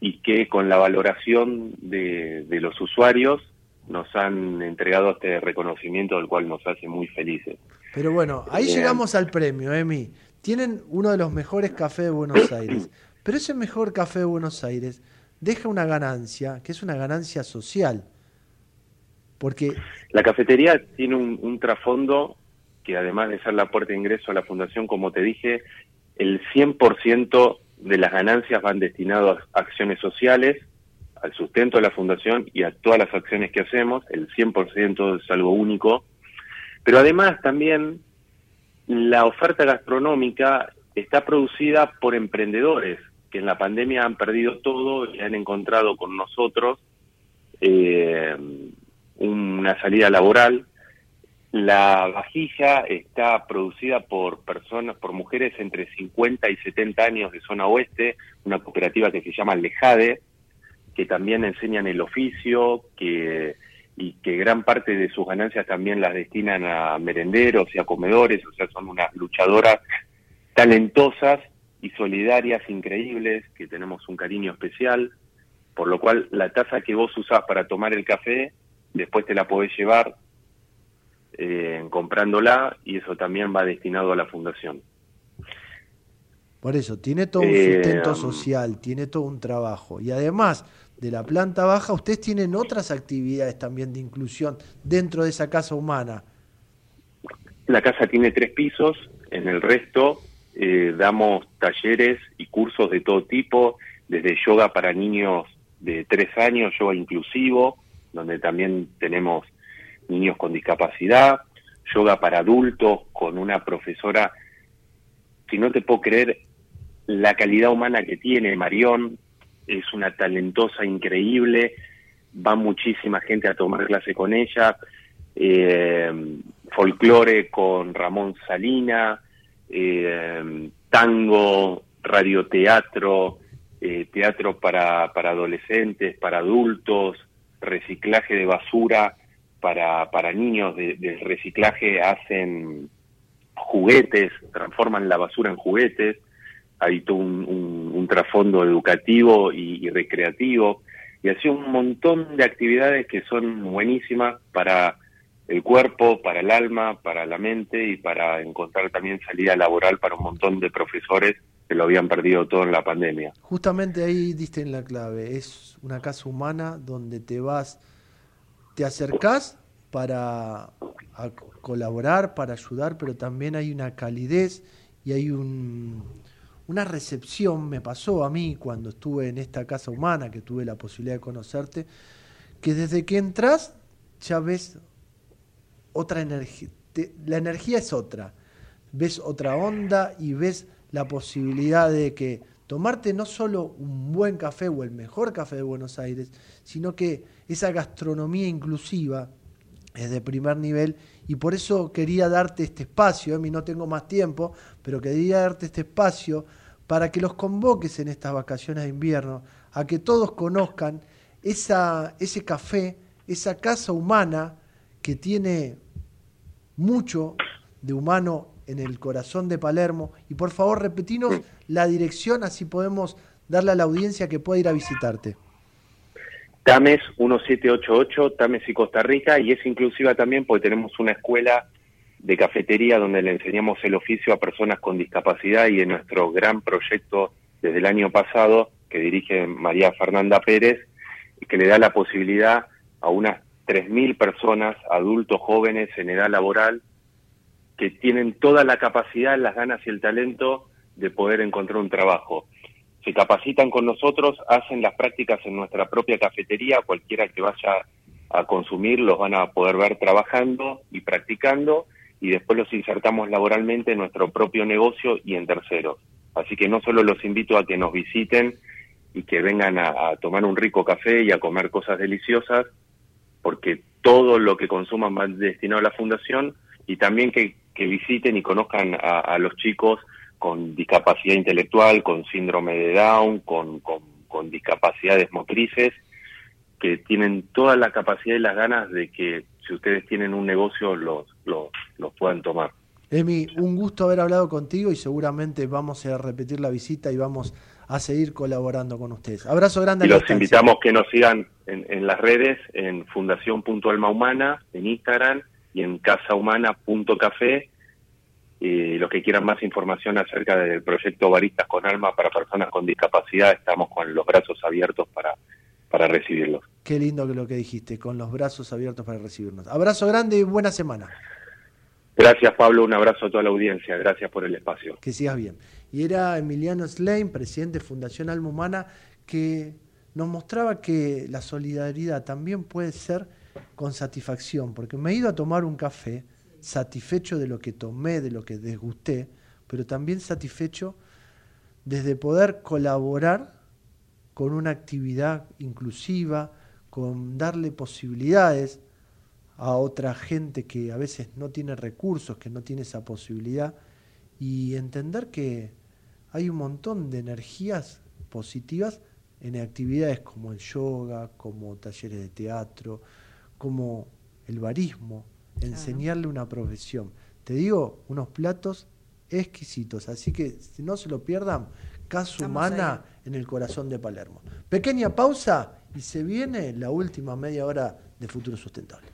y que con la valoración de, de los usuarios nos han entregado este reconocimiento del cual nos hace muy felices. Pero bueno, ahí Bien. llegamos al premio, Emi. Tienen uno de los mejores cafés de Buenos Aires. Pero ese mejor café de Buenos Aires deja una ganancia, que es una ganancia social. Porque La cafetería tiene un, un trasfondo que además de ser la puerta de ingreso a la fundación, como te dije, el 100% de las ganancias van destinadas a acciones sociales, al sustento de la fundación y a todas las acciones que hacemos, el 100% es algo único, pero además también la oferta gastronómica está producida por emprendedores que en la pandemia han perdido todo y han encontrado con nosotros eh, una salida laboral. La vajilla está producida por personas, por mujeres entre 50 y 70 años de zona oeste, una cooperativa que se llama Lejade, que también enseñan el oficio, que y que gran parte de sus ganancias también las destinan a merenderos y a comedores, o sea, son unas luchadoras talentosas y solidarias increíbles, que tenemos un cariño especial, por lo cual la taza que vos usás para tomar el café, después te la podés llevar eh, comprándola y eso también va destinado a la fundación. por eso, tiene todo un Eh, sustento um, social, tiene todo un trabajo. Y además de la planta baja, ustedes tienen otras actividades también de inclusión dentro de esa casa humana. La casa tiene tres pisos, en el resto eh, damos talleres y cursos de todo tipo, desde yoga para niños de tres años, yoga inclusivo, donde también tenemos niños con discapacidad, yoga para adultos con una profesora, si no te puedo creer, la calidad humana que tiene Marión, es una talentosa increíble, va muchísima gente a tomar clase con ella, eh, folclore con Ramón Salina, eh, tango, radioteatro, eh, teatro para, para adolescentes, para adultos, reciclaje de basura, para, para niños de, de reciclaje hacen juguetes, transforman la basura en juguetes, hay todo un, un- un trasfondo educativo y, y recreativo, y así un montón de actividades que son buenísimas para el cuerpo, para el alma, para la mente y para encontrar también salida laboral para un montón de profesores que lo habían perdido todo en la pandemia. Justamente ahí diste en la clave. Es una casa humana donde te vas, te acercás para colaborar, para ayudar, pero también hay una calidez y hay un, una recepción. Me pasó a mí cuando estuve en esta casa humana, que tuve la posibilidad de conocerte, que desde que entras ya ves otra energía. La energía es otra. Ves otra onda y ves la posibilidad de que tomarte no solo un buen café o el mejor café de Buenos Aires, sino que esa gastronomía inclusiva es de primer nivel. Y por eso quería darte este espacio, Emi, no tengo más tiempo, pero quería darte este espacio para que los convoques en estas vacaciones de invierno, a que todos conozcan esa, ese café, esa casa humana que tiene mucho de humano en el corazón de Palermo. Y por favor, repetinos la dirección, así podemos darle a la audiencia que pueda ir a visitarte. Tames 1788, Tames y Costa Rica, y es inclusiva también porque tenemos una escuela de cafetería donde le enseñamos el oficio a personas con discapacidad y en nuestro gran proyecto desde el año pasado que dirige María Fernanda Pérez, que le da la posibilidad a unas 3.000 personas, adultos jóvenes en edad laboral, que tienen toda la capacidad, las ganas y el talento de poder encontrar un trabajo. Se capacitan con nosotros, hacen las prácticas en nuestra propia cafetería, cualquiera que vaya a consumir los van a poder ver trabajando y practicando y después los insertamos laboralmente en nuestro propio negocio y en terceros. Así que no solo los invito a que nos visiten y que vengan a, tomar un rico café y a comer cosas deliciosas, porque todo lo que consuman va destinado a la fundación y también que, que visiten y conozcan a, a los chicos con discapacidad intelectual, con síndrome de Down, con, con, con discapacidades motrices, que tienen toda la capacidad y las ganas de que si ustedes tienen un negocio los, los, los puedan tomar. Emi, un gusto haber hablado contigo y seguramente vamos a repetir la visita y vamos a seguir colaborando con ustedes. Abrazo grande. Y los distancia. invitamos que nos sigan en, en las redes, en Fundación.alma Humana, en Instagram y en casahumana.café. Y los que quieran más información acerca del proyecto Baristas con Alma para personas con discapacidad, estamos con los brazos abiertos para, para recibirlos. Qué lindo que lo que dijiste, con los brazos abiertos para recibirnos. Abrazo grande y buena semana. Gracias Pablo, un abrazo a toda la audiencia, gracias por el espacio. Que sigas bien. Y era Emiliano Slein, presidente de Fundación Alma Humana, que nos mostraba que la solidaridad también puede ser con satisfacción, porque me he ido a tomar un café satisfecho de lo que tomé, de lo que desgusté, pero también satisfecho desde poder colaborar con una actividad inclusiva, con darle posibilidades a otra gente que a veces no tiene recursos, que no tiene esa posibilidad, y entender que hay un montón de energías positivas en actividades como el yoga, como talleres de teatro, como el barismo, enseñarle una profesión. Te digo, unos platos exquisitos, así que si no se lo pierdan, Casa Humana en el corazón de Palermo. Pequeña pausa y se viene la última media hora de Futuro Sustentable.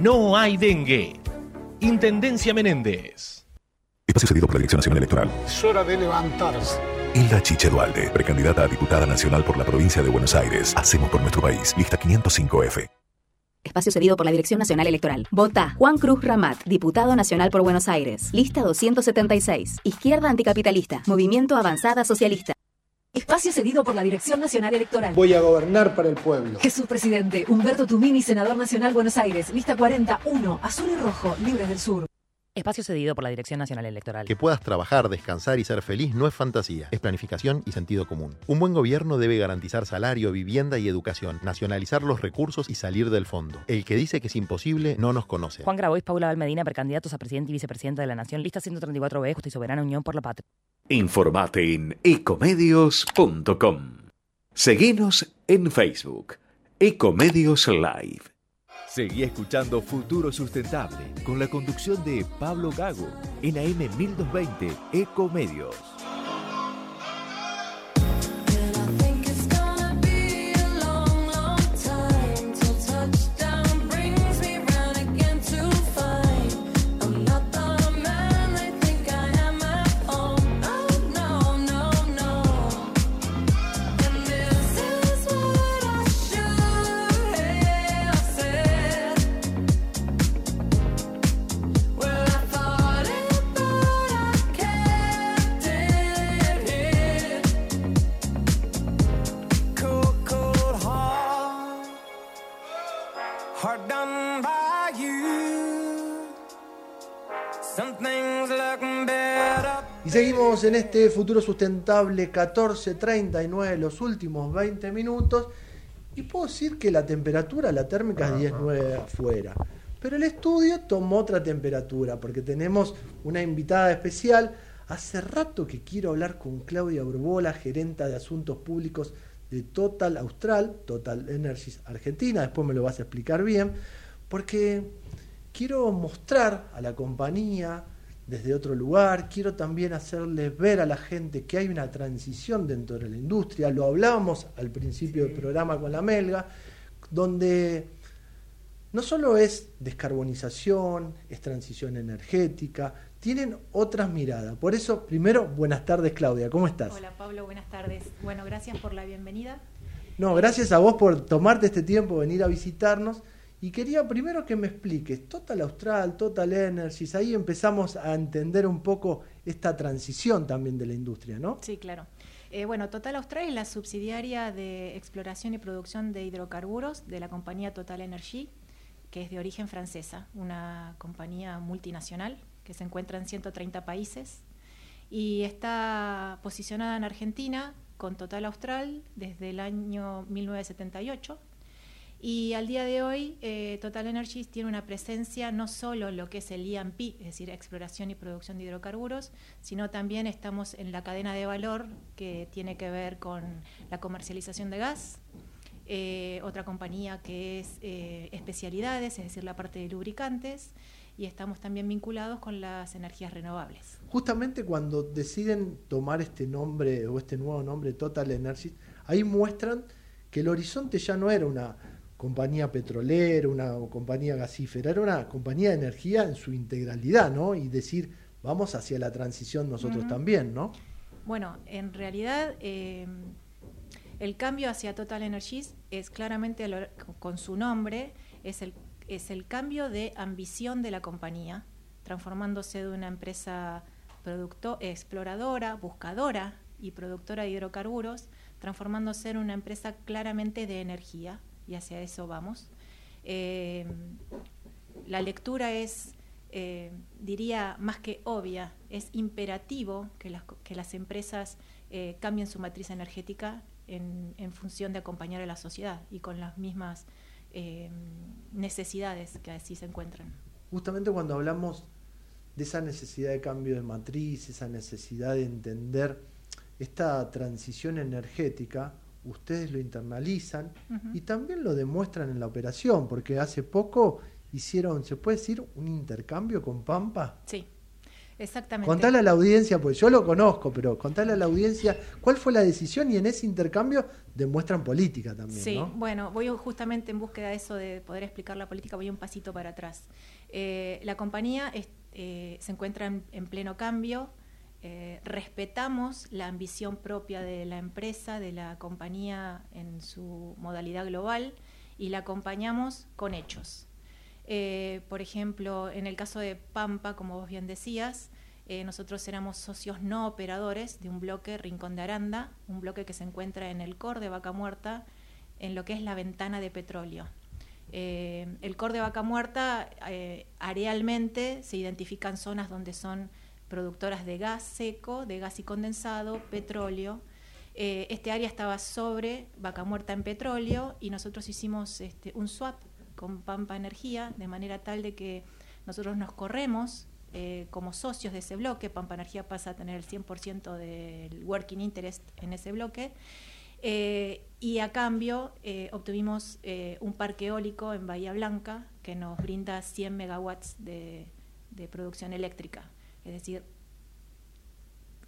no hay dengue. Intendencia Menéndez. Espacio cedido por la Dirección Nacional Electoral. Es hora de levantarse. Hilda Chiche Dualde, precandidata a diputada nacional por la provincia de Buenos Aires. Hacemos por nuestro país. Lista 505F. Espacio cedido por la Dirección Nacional Electoral. Vota Juan Cruz Ramat, diputado nacional por Buenos Aires. Lista 276. Izquierda anticapitalista. Movimiento Avanzada Socialista. Espacio cedido por la Dirección Nacional Electoral. Voy a gobernar para el pueblo. Jesús Presidente, Humberto Tumini, Senador Nacional Buenos Aires. Lista 41. Azul y rojo, libres del sur. Espacio cedido por la Dirección Nacional Electoral. Que puedas trabajar, descansar y ser feliz no es fantasía, es planificación y sentido común. Un buen gobierno debe garantizar salario, vivienda y educación, nacionalizar los recursos y salir del fondo. El que dice que es imposible no nos conoce. Juan Grabois, Paula Valmedina, precandidatos a presidente y vicepresidenta de la Nación, lista 134B, Justa y Soberana Unión por la Patria. Informate en ecomedios.com. Seguinos en Facebook. Ecomedios Live. Seguí escuchando Futuro Sustentable con la conducción de Pablo Gago en AM 1220 Ecomedios. Seguimos en este futuro sustentable 1439, los últimos 20 minutos. Y puedo decir que la temperatura, la térmica es 19 afuera. Pero el estudio tomó otra temperatura, porque tenemos una invitada especial. Hace rato que quiero hablar con Claudia Burbola, gerenta de asuntos públicos de Total Austral, Total Energies Argentina. Después me lo vas a explicar bien, porque quiero mostrar a la compañía desde otro lugar, quiero también hacerles ver a la gente que hay una transición dentro de la industria, lo hablábamos al principio del programa con la Melga, donde no solo es descarbonización, es transición energética, tienen otras miradas. Por eso, primero, buenas tardes Claudia, ¿cómo estás? Hola Pablo, buenas tardes. Bueno, gracias por la bienvenida. No, gracias a vos por tomarte este tiempo, venir a visitarnos. Y quería primero que me expliques, Total Austral, Total Energies, ahí empezamos a entender un poco esta transición también de la industria, ¿no? Sí, claro. Eh, bueno, Total Austral es la subsidiaria de exploración y producción de hidrocarburos de la compañía Total Energy, que es de origen francesa, una compañía multinacional que se encuentra en 130 países y está posicionada en Argentina con Total Austral desde el año 1978 y al día de hoy, eh, Total Energies tiene una presencia no solo en lo que es el EMP, es decir, exploración y producción de hidrocarburos, sino también estamos en la cadena de valor que tiene que ver con la comercialización de gas. Eh, otra compañía que es eh, especialidades, es decir, la parte de lubricantes, y estamos también vinculados con las energías renovables. Justamente cuando deciden tomar este nombre o este nuevo nombre Total Energies, ahí muestran que el horizonte ya no era una compañía petrolera, una compañía gasífera, era una compañía de energía en su integralidad, ¿no? Y decir, vamos hacia la transición nosotros uh -huh. también, ¿no? Bueno, en realidad eh, el cambio hacia Total Energies es claramente, con su nombre, es el, es el cambio de ambición de la compañía, transformándose de una empresa producto, exploradora, buscadora y productora de hidrocarburos, transformándose en una empresa claramente de energía, y hacia eso vamos. Eh, la lectura es, eh, diría, más que obvia, es imperativo que las, que las empresas eh, cambien su matriz energética en, en, función de acompañar a la sociedad y con las mismas necesidades que así se encuentran. Justamente cuando hablamos de esa necesidad de cambio de matriz, esa necesidad de entender esta transición energética, ustedes lo internalizan uh -huh. y también lo demuestran en la operación, porque hace poco hicieron, ¿se puede decir, un intercambio con Pampa? Sí. Exactamente. Contale a la audiencia, pues yo lo conozco, pero contale a la audiencia cuál fue la decisión y en ese intercambio demuestran política también. Sí, ¿no? bueno, voy justamente en búsqueda de eso, de poder explicar la política, voy un pasito para atrás. Eh, la compañía es- eh, se encuentra en, en pleno cambio, eh, respetamos la ambición propia de la empresa, de la compañía en su modalidad global y la acompañamos con hechos. Eh, por ejemplo, en el caso de Pampa, como vos bien decías, eh, nosotros éramos socios no operadores de un bloque Rincón de Aranda, un bloque que se encuentra en el core de Vaca Muerta, en lo que es la ventana de petróleo. El core de Vaca Muerta, arealmente se identifican zonas donde son productoras de gas seco, de gas y condensado, petróleo. Eh, este área estaba sobre Vaca Muerta en petróleo y nosotros hicimos este, un swap con Pampa Energía de manera tal de que nosotros nos corremos eh, como socios de ese bloque. Pampa Energía pasa a tener el 100% del working interest en ese bloque. Eh, y a cambio obtuvimos un parque eólico en Bahía Blanca que nos brinda 100 megawatts de, de producción eléctrica. Es decir,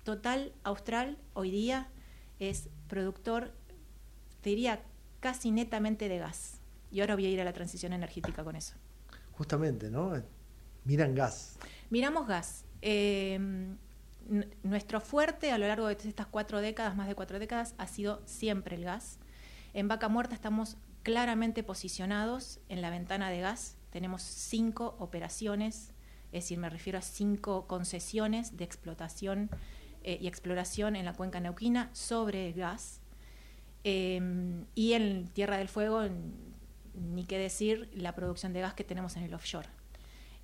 Total Austral hoy día es productor, te diría, casi netamente de gas. Y ahora voy a ir a la transición energética con eso. Justamente, ¿no? Miran gas. Miramos gas. Eh, n- nuestro fuerte a lo largo de estas cuatro décadas, más de cuatro décadas, ha sido siempre el gas. En Vaca Muerta estamos claramente posicionados en la ventana de gas. Tenemos cinco operaciones, es decir, me refiero a cinco concesiones de explotación eh, y exploración en la cuenca neuquina sobre gas. Eh, y en Tierra del Fuego, ni qué decir, la producción de gas que tenemos en el offshore.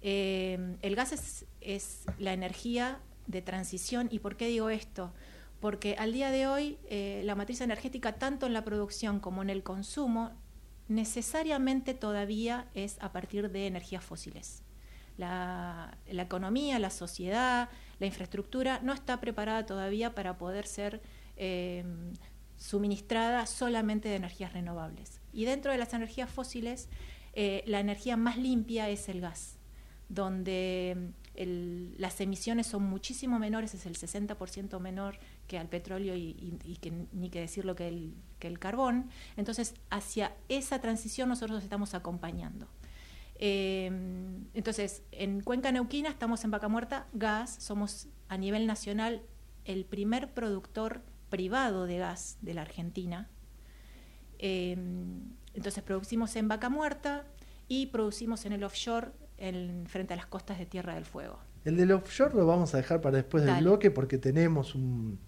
Eh, el gas es, la energía de transición. ¿Y por qué digo esto? Porque al día de hoy la matriz energética, tanto en la producción como en el consumo, necesariamente todavía es a partir de energías fósiles. La, economía, la sociedad, la infraestructura no está preparada todavía para poder ser eh, suministrada solamente de energías renovables. Y dentro de las energías fósiles, eh, la energía más limpia es el gas, donde el- las emisiones son muchísimo menores, es el 60% menor que al petróleo y que ni que decirlo que el, que el carbón. Entonces, hacia esa transición nosotros estamos acompañando. Eh, entonces, en Cuenca Neuquina estamos en Vaca Muerta, gas, somos a nivel nacional el primer productor privado de gas de la Argentina. Eh, entonces producimos en Vaca Muerta y producimos en el offshore en, frente a las costas de Tierra del Fuego. El del offshore lo vamos a dejar para después del bloque porque tenemos un,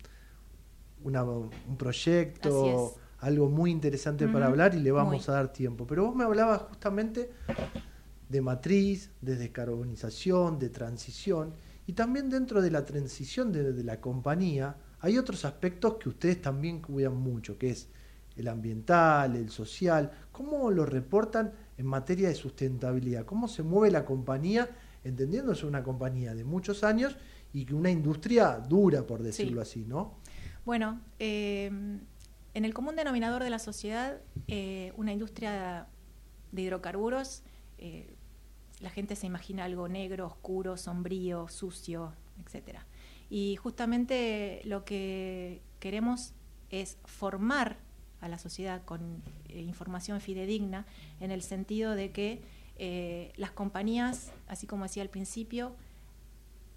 una- un proyecto, algo muy interesante para hablar y le vamos muy. a dar tiempo. Pero vos me hablabas justamente de matriz, de descarbonización, de transición y también dentro de la transición de, de la compañía hay otros aspectos que ustedes también cuidan mucho, que es el ambiental, el social. ¿Cómo lo reportan en materia de sustentabilidad? ¿Cómo se mueve la compañía, entendiéndose una compañía de muchos años y que una industria dura, por decirlo así, ¿no? Bueno, eh, en el común denominador de la sociedad, eh, una industria de hidrocarburos, eh, la gente se imagina algo negro, oscuro, sombrío, sucio, etcétera. Y justamente lo que queremos es formar a la sociedad con eh, información fidedigna en el sentido de que eh, las compañías, así como decía al principio,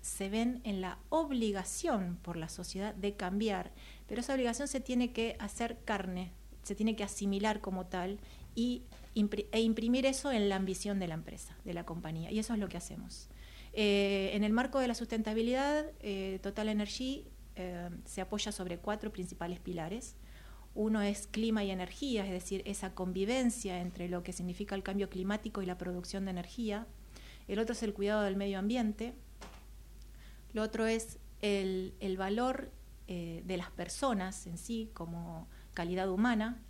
se ven en la obligación por la sociedad de cambiar, pero esa obligación se tiene que hacer carne, se tiene que asimilar como tal y e imprimir eso en la ambición de la empresa, de la compañía, y eso es lo que hacemos. Eh, en el marco de la sustentabilidad, eh, Total Energy eh, se apoya sobre cuatro principales pilares. Uno es clima y energía, es decir, esa convivencia entre lo que significa el cambio climático y la producción de energía. El otro es el cuidado del medio ambiente. Lo otro es el, valor de las personas en sí como calidad humana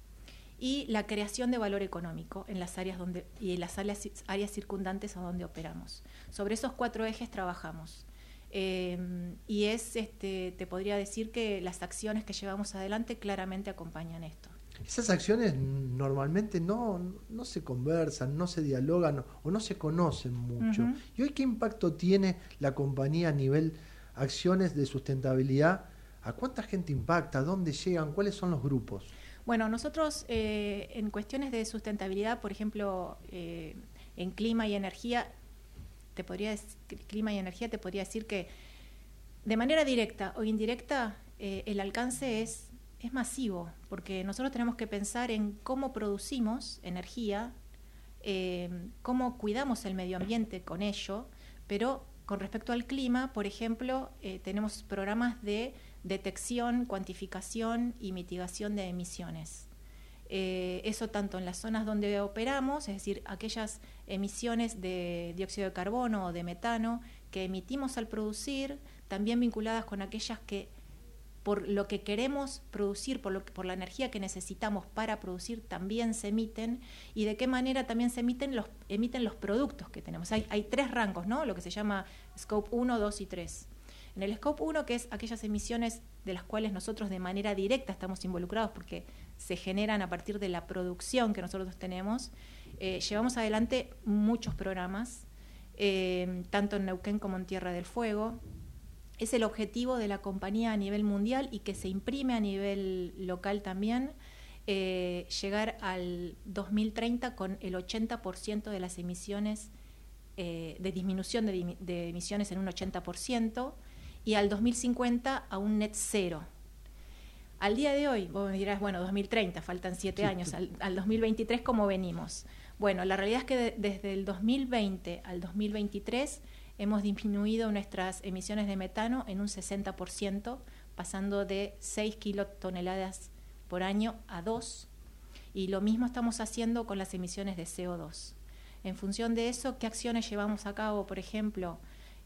y la creación de valor económico en las áreas donde y en las áreas, áreas circundantes a donde operamos. Sobre esos cuatro ejes trabajamos. Eh, y es, este, te podría decir que las acciones que llevamos adelante claramente acompañan esto. Esas acciones normalmente no, no se conversan, no se dialogan o no se conocen mucho. ¿Y hoy qué impacto tiene la compañía a nivel acciones de sustentabilidad? ¿A cuánta gente impacta? ¿A dónde llegan? ¿Cuáles son los grupos? Bueno, nosotros eh, en cuestiones de sustentabilidad, por ejemplo, eh, en clima y energía, te podría clima y energía te podría decir que de manera directa o indirecta eh, el alcance es, es masivo, porque nosotros tenemos que pensar en cómo producimos energía, cómo cuidamos el medio ambiente con ello, pero con respecto al clima, por ejemplo, tenemos programas de detección, cuantificación y mitigación de emisiones. Eh, eso tanto en las zonas donde operamos, es decir, aquellas emisiones de dióxido de carbono o de metano que emitimos al producir, también vinculadas con aquellas que por lo que queremos producir, por, lo por la energía que necesitamos para producir, también se emiten y de qué manera también se emiten los, emiten los productos que tenemos. Hay, hay tres rangos, ¿no? Lo que se llama Scope 1, 2 y 3. En el Scope 1, que es aquellas emisiones de las cuales nosotros de manera directa estamos involucrados porque se generan a partir de la producción que nosotros tenemos, eh, llevamos adelante muchos programas, eh, tanto en Neuquén como en Tierra del Fuego. Es el objetivo de la compañía a nivel mundial y que se imprime a nivel local también, eh, llegar al 2030 con el 80% de las emisiones, de disminución de emisiones en un 80%, y al 2050 a un net cero. Al día de hoy, vos me dirás, bueno, 2030, faltan siete Sí, años, al, al 2023, ¿cómo venimos? Bueno, la realidad es que de- desde el 2020 al 2023 hemos disminuido nuestras emisiones de metano en un 60%, pasando de 6 kilotoneladas por año a 2. Y lo mismo estamos haciendo con las emisiones de CO2. En función de eso, ¿qué acciones llevamos a cabo? Por ejemplo,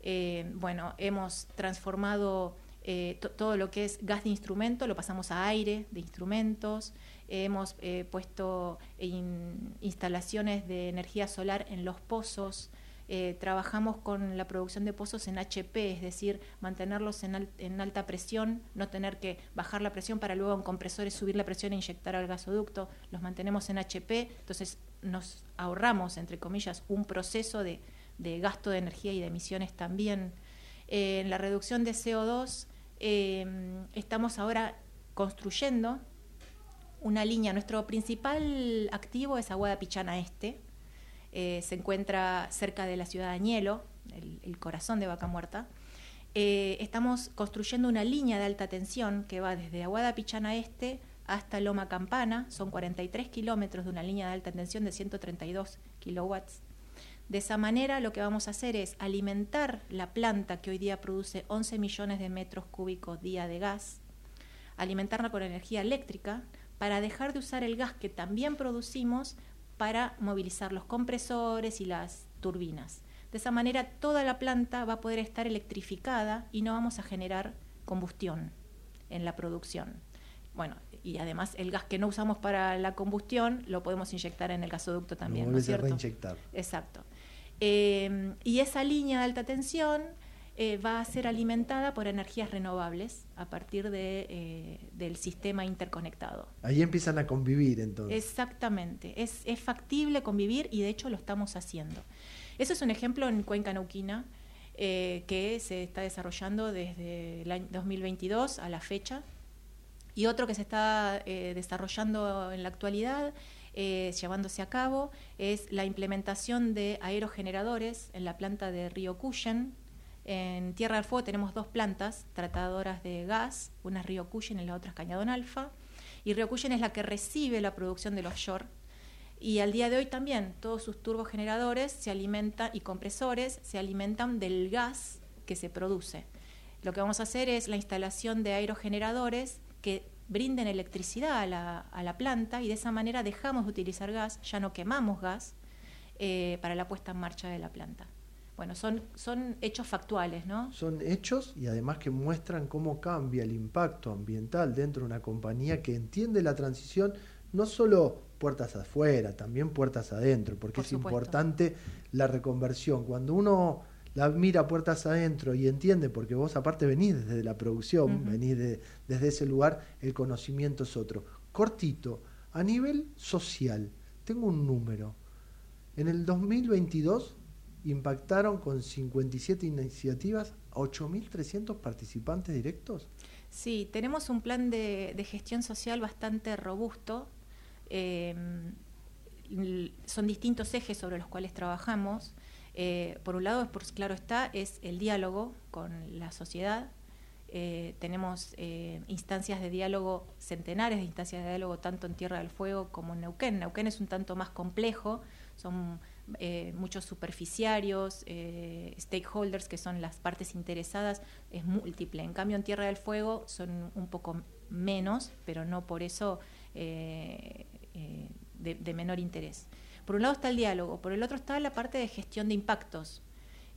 eh, bueno, hemos transformado eh, to- todo lo que es gas de instrumento, lo pasamos a aire de instrumentos, hemos eh, puesto in- instalaciones de energía solar en los pozos, trabajamos con la producción de pozos en HP, es decir, mantenerlos en, al- en alta presión, no tener que bajar la presión para luego en compresores subir la presión e inyectar al gasoducto, los mantenemos en HP, entonces nos ahorramos, entre comillas, un proceso de, de gasto de energía y de emisiones también. Eh, en la reducción de CO2 eh, estamos ahora construyendo una línea. Nuestro principal activo es Aguada Pichana Este. Eh, se encuentra cerca de la ciudad de Añelo, el, el corazón de Vaca Muerta. Estamos construyendo una línea de alta tensión que va desde Aguada Pichana Este hasta Loma Campana. Son 43 kilómetros de una línea de alta tensión de 132 kilowatts. De esa manera lo que vamos a hacer es alimentar la planta que hoy día produce 11 millones de metros cúbicos día de gas, alimentarla con energía eléctrica para dejar de usar el gas que también producimos para movilizar los compresores y las turbinas. De esa manera toda la planta va a poder estar electrificada y no vamos a generar combustión en la producción. Bueno, y además el gas que no usamos para la combustión lo podemos inyectar en el gasoducto también, Lo ¿no es cierto? reinyectar. Exacto. Eh, y esa línea de alta tensión eh, va a ser alimentada por energías renovables a partir de, eh, del sistema interconectado. Ahí empiezan a convivir entonces. Exactamente, es, es factible convivir y de hecho lo estamos haciendo. Eso es un ejemplo en Cuenca Neuquina eh, que se está desarrollando desde el año 2022 a la fecha y otro que se está eh, desarrollando en la actualidad, eh, llevándose a cabo, es la implementación de aerogeneradores en la planta de Río Cuyen. En Tierra del Fuego tenemos dos plantas tratadoras de gas, una es Río Cuyen y la otra es Cañadón Alfa, y Río Cuyen es la que recibe la producción del offshore. Y al día de hoy también todos sus turbogeneradores se alimentan y compresores se alimentan del gas que se produce. Lo que vamos a hacer es la instalación de aerogeneradores que brinden electricidad a la, a la planta y de esa manera dejamos de utilizar gas, ya no quemamos gas eh, para la puesta en marcha de la planta. Bueno, son, son hechos factuales, ¿no? Son hechos y además que muestran cómo cambia el impacto ambiental dentro de una compañía que entiende la transición no solo puertas afuera, también puertas adentro, porque Por es supuesto. importante la reconversión. Cuando uno la mira puertas adentro y entiende, porque vos aparte venís desde la producción, venís de- desde ese lugar, el conocimiento es otro. Cortito, A nivel social, tengo un número. En el 2022 impactaron con 57 iniciativas a 8.300 participantes directos. Sí, tenemos un plan de, de gestión social bastante robusto. Eh, l- son distintos ejes sobre los cuales trabajamos. Eh, por un lado, por, claro está, es el diálogo con la sociedad. Eh, tenemos eh, instancias de diálogo, centenares de instancias de diálogo, tanto en Tierra del Fuego como en Neuquén. Neuquén es un tanto más complejo, son eh, muchos superficiarios, eh, stakeholders, que son las partes interesadas, es múltiple. En cambio, en Tierra del Fuego son un poco menos, pero no por eso de menor interés. Por un lado está el diálogo, por el otro está la parte de gestión de impactos.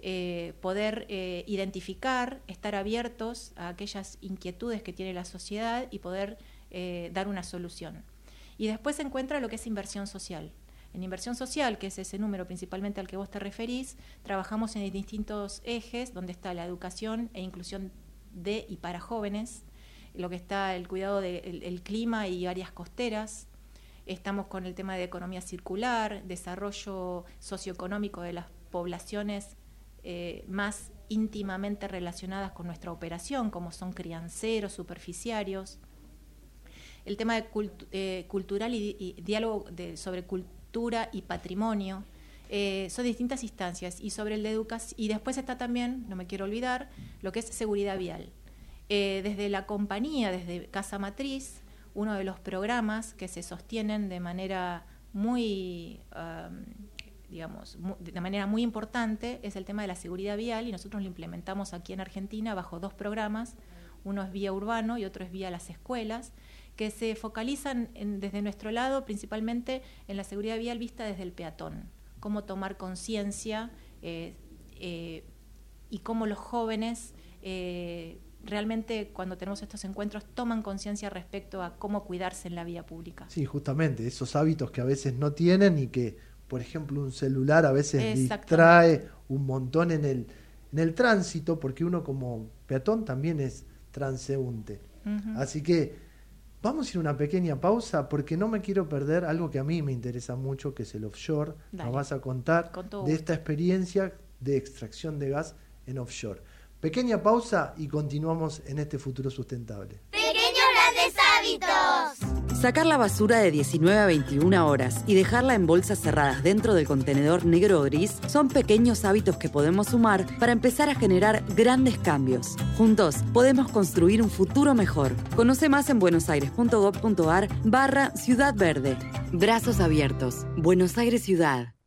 Eh, poder eh, identificar, estar abiertos a aquellas inquietudes que tiene la sociedad y poder eh, dar una solución. Y después se encuentra lo que es inversión social. En inversión social, que es ese número principalmente al que vos te referís, trabajamos en distintos ejes donde está la educación e inclusión de y para jóvenes, lo que está el cuidado del el clima y áreas costeras. Estamos con el tema de economía circular, desarrollo socioeconómico de las poblaciones eh, más íntimamente relacionadas con nuestra operación, como son crianceros, superficiarios. El tema de eh, cultural y, diálogo sobre cultura y patrimonio. Eh, son distintas instancias y sobre el de educación y después está también, no me quiero olvidar, lo que es seguridad vial. Desde la compañía, desde Casa Matriz, uno de los programas que se sostienen de manera muy, um, digamos, de manera muy importante es el tema de la seguridad vial y nosotros lo implementamos aquí en Argentina bajo dos programas, uno es vía urbano y otro es vía las escuelas, que se focalizan desde nuestro lado principalmente en la seguridad vial vista desde el peatón, cómo tomar conciencia eh, eh, y cómo los jóvenes eh, realmente cuando tenemos estos encuentros toman conciencia respecto a cómo cuidarse en la vía pública. Sí, justamente, esos hábitos que a veces no tienen y que, por ejemplo, un celular a veces distrae un montón en el, en el tránsito, porque uno como peatón también es transeúnte. Así que vamos a ir a una pequeña pausa porque no me quiero perder algo que a mí me interesa mucho, que es el offshore. Dale. Nos vas a contar Con de esta experiencia de extracción de gas en offshore. Pequeña pausa y continuamos en este futuro sustentable. Pequeños grandes hábitos. Sacar la basura de 19 a 21 horas y dejarla en bolsas cerradas dentro del contenedor negro o gris son pequeños hábitos que podemos sumar para empezar a generar grandes cambios. Juntos podemos construir un futuro mejor. Conoce más en buenosaires.gov.ar barra Ciudad Verde. Brazos abiertos. Buenos Aires Ciudad.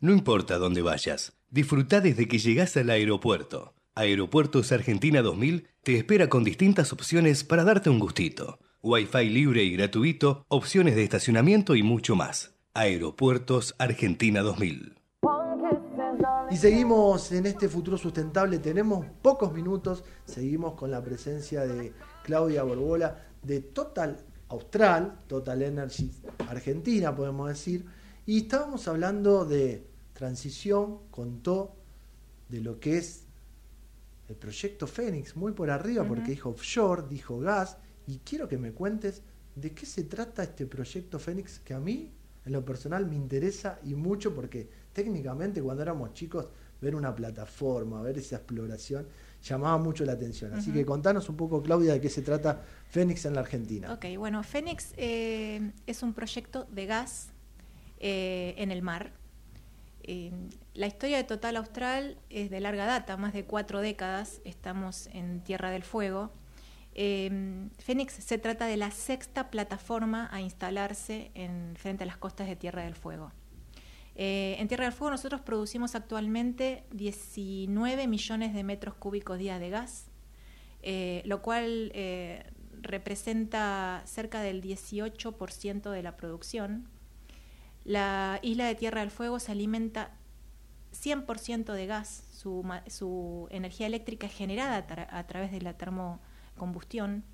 No importa dónde vayas. Disfruta desde que llegás al aeropuerto. Aeropuertos Argentina 2000 te espera con distintas opciones para darte un gustito. Wi-Fi libre y gratuito, opciones de estacionamiento y mucho más. Aeropuertos Argentina 2000. Y seguimos en este futuro sustentable, tenemos pocos minutos, seguimos con la presencia de Claudia Borbola de Total Austral, Total Energy Argentina, podemos decir, y estábamos hablando de transición, contó de lo que es el proyecto Fénix, muy por arriba, porque dijo offshore, dijo gas, y quiero que me cuentes de qué se trata este proyecto Fénix que a mí, en lo personal, me interesa y mucho porque técnicamente cuando éramos chicos, ver una plataforma, ver esa exploración, llamaba mucho la atención. Así que contanos un poco, Claudia, de qué se trata Fénix en la Argentina. Ok, bueno, Fénix eh, es un proyecto de gas eh, en el mar. Eh, la historia de Total Austral es de larga data, más de cuatro décadas estamos en Tierra del Fuego. Eh, Fénix se trata de la sexta plataforma a instalarse en, frente a las costas de Tierra del Fuego. Eh, en Tierra del Fuego nosotros producimos actualmente 19 millones de metros cúbicos día de gas, eh, lo cual eh, representa cerca del 18% de la producción. La isla de Tierra del Fuego se alimenta 100% de gas, su, energía eléctrica es generada a, tra- a través de la termocombustión.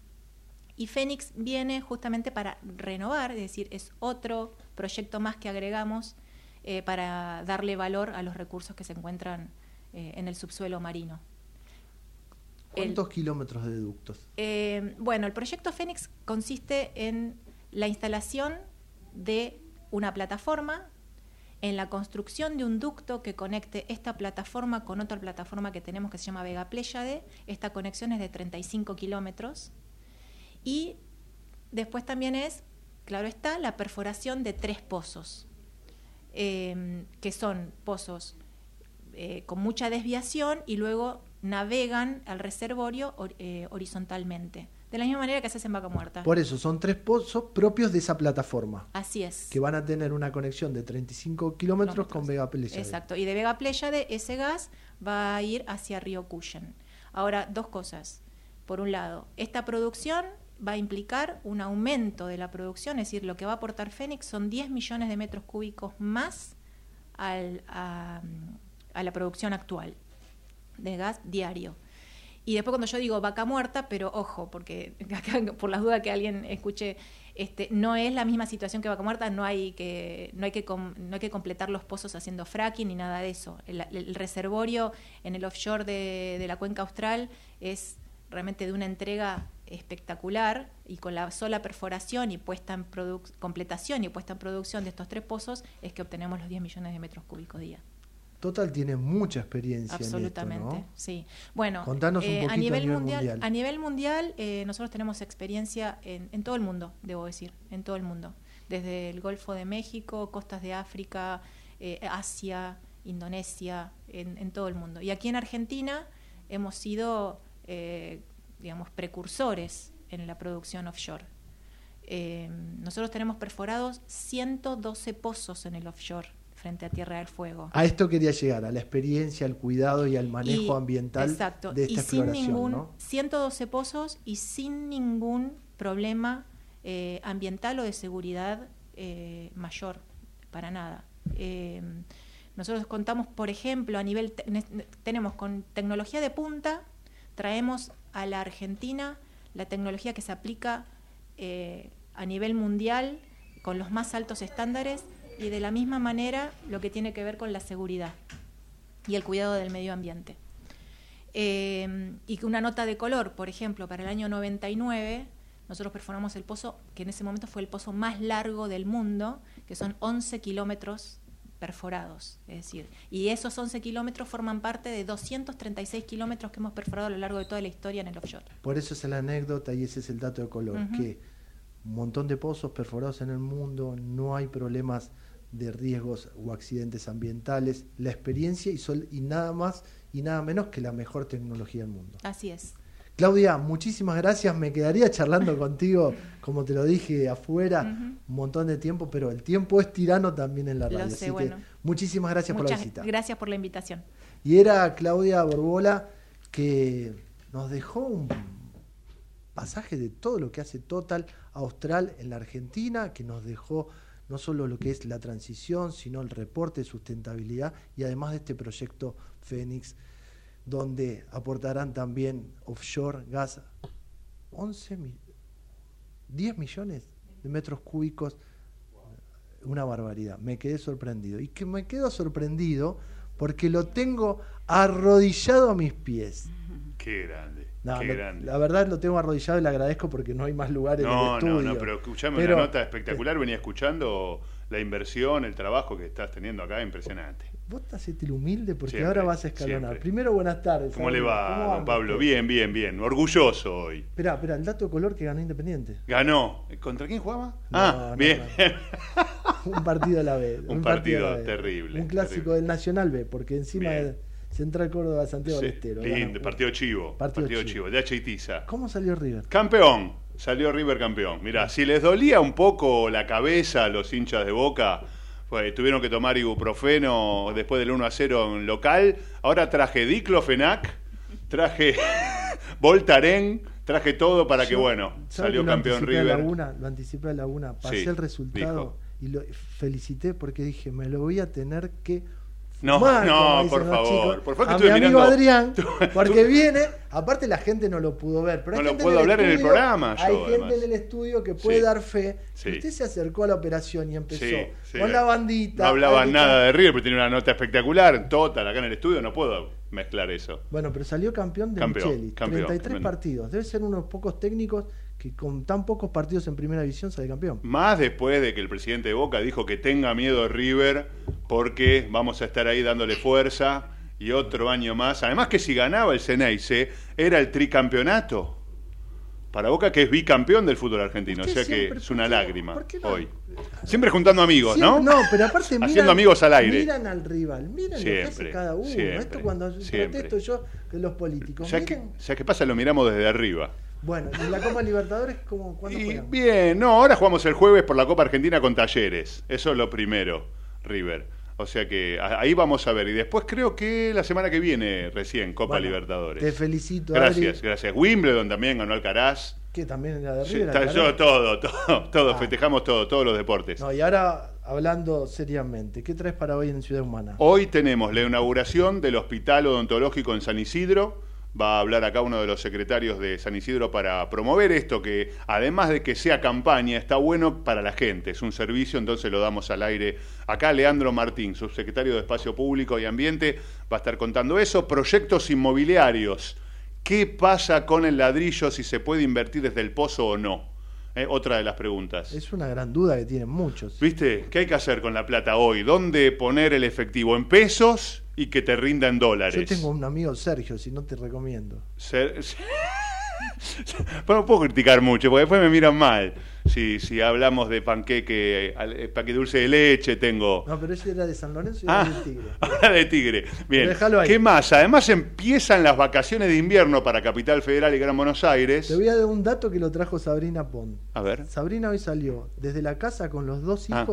Y Fénix viene justamente para renovar, es decir, es otro proyecto más que agregamos eh, para darle valor a los recursos que se encuentran eh, en el subsuelo marino. El- ¿Cuántos kilómetros de ductos? eh, bueno, el proyecto Fénix consiste en la instalación de una plataforma, en la construcción de un ducto que conecte esta plataforma con otra plataforma que tenemos que se llama Vega Pléyade. Esta conexión es de 35 kilómetros. Y después también es, claro está, la perforación de tres pozos, eh, que son pozos eh, con mucha desviación y luego navegan al reservorio eh, horizontalmente. De la misma manera que se hace en Vaca Muerta. Por eso, son tres pozos propios de esa plataforma, Así es. que van a tener una conexión de 35 kilómetros con Vega Pléyade. Exacto. Y de Vega Pléyade ese gas va a ir hacia Río Cuyen. Ahora, dos cosas. Por un lado, esta producción va a implicar un aumento de la producción, es decir, lo que va a aportar Fénix son 10 millones de metros cúbicos más al- a, a la producción actual de gas diario. Y después cuando yo digo vaca muerta, pero ojo, porque acá, por las dudas que alguien escuche, este, no es la misma situación que vaca muerta, no hay que, no hay que, com- no hay que completar los pozos haciendo fracking ni nada de eso. El, reservorio en el offshore de, de la cuenca austral es realmente de una entrega espectacular y con la sola perforación y puesta en completación y puesta en producción de estos tres pozos es que obtenemos los 10 millones de metros cúbicos día. Total tiene mucha experiencia Absolutamente, en esto, ¿no? sí. Bueno, Contanos un eh, poquito a, nivel a nivel mundial, mundial. a nivel mundial eh, nosotros tenemos experiencia en, en todo el mundo, debo decir, en todo el mundo, desde el Golfo de México, costas de África, eh, Asia, Indonesia, en, en todo el mundo. Y aquí en Argentina hemos sido, eh, digamos, precursores en la producción offshore. Nosotros tenemos perforados 112 pozos en el offshore frente a Tierra del Fuego. A esto quería llegar, a la experiencia, al cuidado y al manejo Y- ambiental exacto, de esta y sin ningún, ¿no? 112 pozos y sin ningún problema eh, ambiental o de seguridad eh, mayor, para nada. Eh, nosotros contamos, por ejemplo, a nivel, te- ne- tenemos con tecnología de punta, traemos a la Argentina la tecnología que se aplica eh, a nivel mundial con los más altos estándares y de la misma manera lo que tiene que ver con la seguridad y el cuidado del medio ambiente. Eh, y que una nota de color, por ejemplo, para el año 99, nosotros perforamos el pozo, que en ese momento fue el pozo más largo del mundo, que son 11 kilómetros perforados, es decir, y esos 11 kilómetros forman parte de 236 kilómetros que hemos perforado a lo largo de toda la historia en el offshore. Por eso es la anécdota y ese es el dato de color, que un montón de pozos perforados en el mundo, no hay problemas de riesgos o accidentes ambientales, la experiencia y, sol- y nada más y nada menos que la mejor tecnología del mundo. Así es. Claudia, muchísimas gracias. Me quedaría charlando contigo, como te lo dije afuera, un montón de tiempo, pero el tiempo es tirano también en la Lo radio. sé, así bueno. que muchísimas gracias por la visita. gracias por la invitación. Y era Claudia Borbola que nos dejó un pasaje de todo lo que hace Total Austral en la Argentina, que nos dejó no solo lo que es la transición, sino el reporte de sustentabilidad y además de este proyecto Fénix, donde aportarán también offshore gas 11 mil, 10 millones de metros cúbicos, una barbaridad. Me quedé sorprendido. Y que me quedo sorprendido porque lo tengo arrodillado a mis pies. Qué grande. No, lo- la verdad lo tengo arrodillado y le agradezco porque no hay más lugares en el No, estudio. no, no, pero escuchame Pero- una nota espectacular. Venía escuchando la inversión, el trabajo que estás teniendo acá, impresionante. Vos te haces el humilde porque Siempre, ahora vas a escalonar. siempre. Primero, buenas tardes. ¿Cómo le va, ¿Cómo don anda Pablo? Bien, bien, bien. Orgulloso hoy. Esperá, esperá, el dato de color que ganó Independiente. Ganó. ¿Contra quién jugaba? No, ah, no, bien. Un partido a la vez. Un partido vez. terrible, Un clásico terrible. del Nacional B, porque encima Bien. Central Córdoba, Santiago Sí, del Estero. lindo, partido chivo. Partido Partido, chivo. de H. Itiza. ¿Cómo salió River? Campeón. Salió River campeón. Mirá, si les dolía un poco la cabeza a los hinchas de Boca, pues, tuvieron que tomar ibuprofeno después del 1 a 0 en local. Ahora traje diclofenac, traje Voltaren, traje todo para que, bueno, ¿sabe salió que campeón River. Laguna, lo anticipé a Laguna, pasé Sí, el resultado y lo felicité porque dije, me lo voy a tener que No, no, dicen por favor, chicos, por favor, que a estuve mi amigo mirando- Adrián, porque viene, aparte la gente no lo pudo ver, pero No lo puedo hablar en el programa yo, Hay gente además. en el estudio que puede Sí. dar fe. Sí. Usted se acercó a la operación y empezó con la bandita. No hablaba nada de River, pero tenía una nota espectacular, total, acá en el estudio, no puedo mezclar eso. Bueno, pero salió campeón de Campeón, campeón, 33 tremendo. partidos. Debe ser unos pocos técnicos que con tan pocos partidos en primera división sale campeón. Más después de que el presidente de Boca dijo que tenga miedo de River porque vamos a estar ahí dándole fuerza y otro año más. Además que si ganaba el Ceneice era el tricampeonato. Para Boca que es bicampeón del fútbol argentino, o sea que siempre- es una ¿por qué- lágrima no? hoy. Siempre juntando amigos, Siempre- ¿no? pero aparte miran, Haciendo amigos al aire. Miran al rival, miran lo que hace Siempre, cada uno. siempre, Esto cuando siempre. protesto yo de los políticos. ¿Sabes qué, miren- ¿Sabes qué pasa? Lo miramos desde arriba. Bueno, y la Copa Libertadores, ¿cómo, ¿cuándo juegan? Bien, no, ahora jugamos el jueves por la Copa Argentina con Talleres. Eso es lo primero, River. O sea que ahí vamos a ver. Y después creo que la semana que viene recién, Copa Bueno, Libertadores. Te felicito, Gracias, Adri, gracias. Wimbledon también ganó Alcaraz. que también era de Sí, River. yo, todo, todo, todo, Ah. festejamos todo, todos los deportes. No, y ahora hablando seriamente, ¿qué traes para hoy en Ciudad Humana? Hoy tenemos la inauguración del Hospital Odontológico en San Isidro. Va a hablar acá uno de los secretarios de San Isidro para promover esto, que además de que sea campaña, está bueno para la gente. Es un servicio, entonces lo damos al aire. Acá Leandro Martín, subsecretario de Espacio Público y Ambiente, va a estar contando eso. Proyectos inmobiliarios. ¿Qué pasa con el ladrillo si se puede invertir desde el pozo o no? Eh, otra de las preguntas. Es una gran duda que tienen muchos. ¿Viste? ¿Qué hay que hacer con la plata hoy? ¿Dónde poner el efectivo? ¿En pesos y que te rinda en dólares? Yo tengo un amigo Sergio, si no te recomiendo. Ser- Bueno, puedo criticar mucho, porque después me miran mal. Si, si hablamos de panqueque, eh, panqueque dulce de leche, tengo... No, pero ese era de San Lorenzo y Ah. era del Tigre. Ahora de Tigre. Bien. Ahí. ¿Qué más? Además empiezan las vacaciones de invierno para Capital Federal y Gran Buenos Aires. Te voy a dar un dato que lo trajo Sabrina Pont. A ver. Sabrina hoy salió desde la casa con los dos Ah.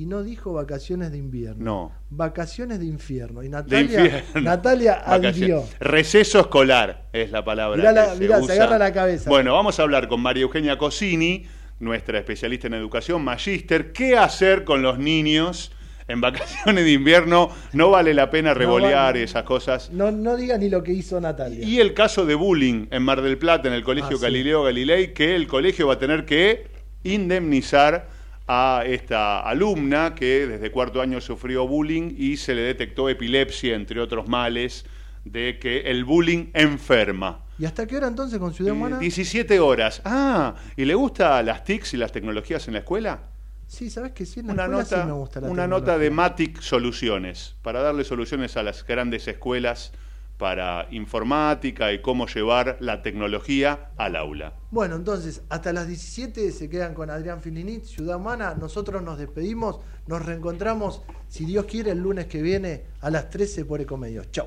Y no dijo vacaciones de invierno. No. Vacaciones de infierno. Y De Natalia, infierno. Natalia adhirió. Receso escolar es la palabra. Mirá la- que mirá, se usa. agarra la cabeza. Bueno, vamos a hablar con María Eugenia Cosini, nuestra especialista en educación, magíster. ¿Qué hacer con los niños en vacaciones de invierno? No vale la pena revolear vale. esas cosas. No, no digas ni lo que hizo Natalia. Y el caso de bullying en Mar del Plata, en el Colegio Ah, sí. Galileo Galilei, que el colegio va a tener que indemnizar a esta alumna que desde cuarto año sufrió bullying y se le detectó epilepsia, entre otros males, de que el bullying enferma. ¿Y hasta qué hora entonces con Ciudad Eh, Humana? 17 horas. Ah, ¿y le gusta las TICs y las tecnologías en la escuela? Sí, ¿sabes que sí? En la Una escuela nota, sí me gusta la una nota de. Matic Soluciones, para darle soluciones a las grandes escuelas para informática y cómo llevar la tecnología al aula. Bueno, entonces, hasta las 17 se quedan con Adrián Filinit, Ciudad Humana. Nosotros nos despedimos, nos reencontramos, si Dios quiere, el lunes que viene a las 13 por Ecomedios. Chau.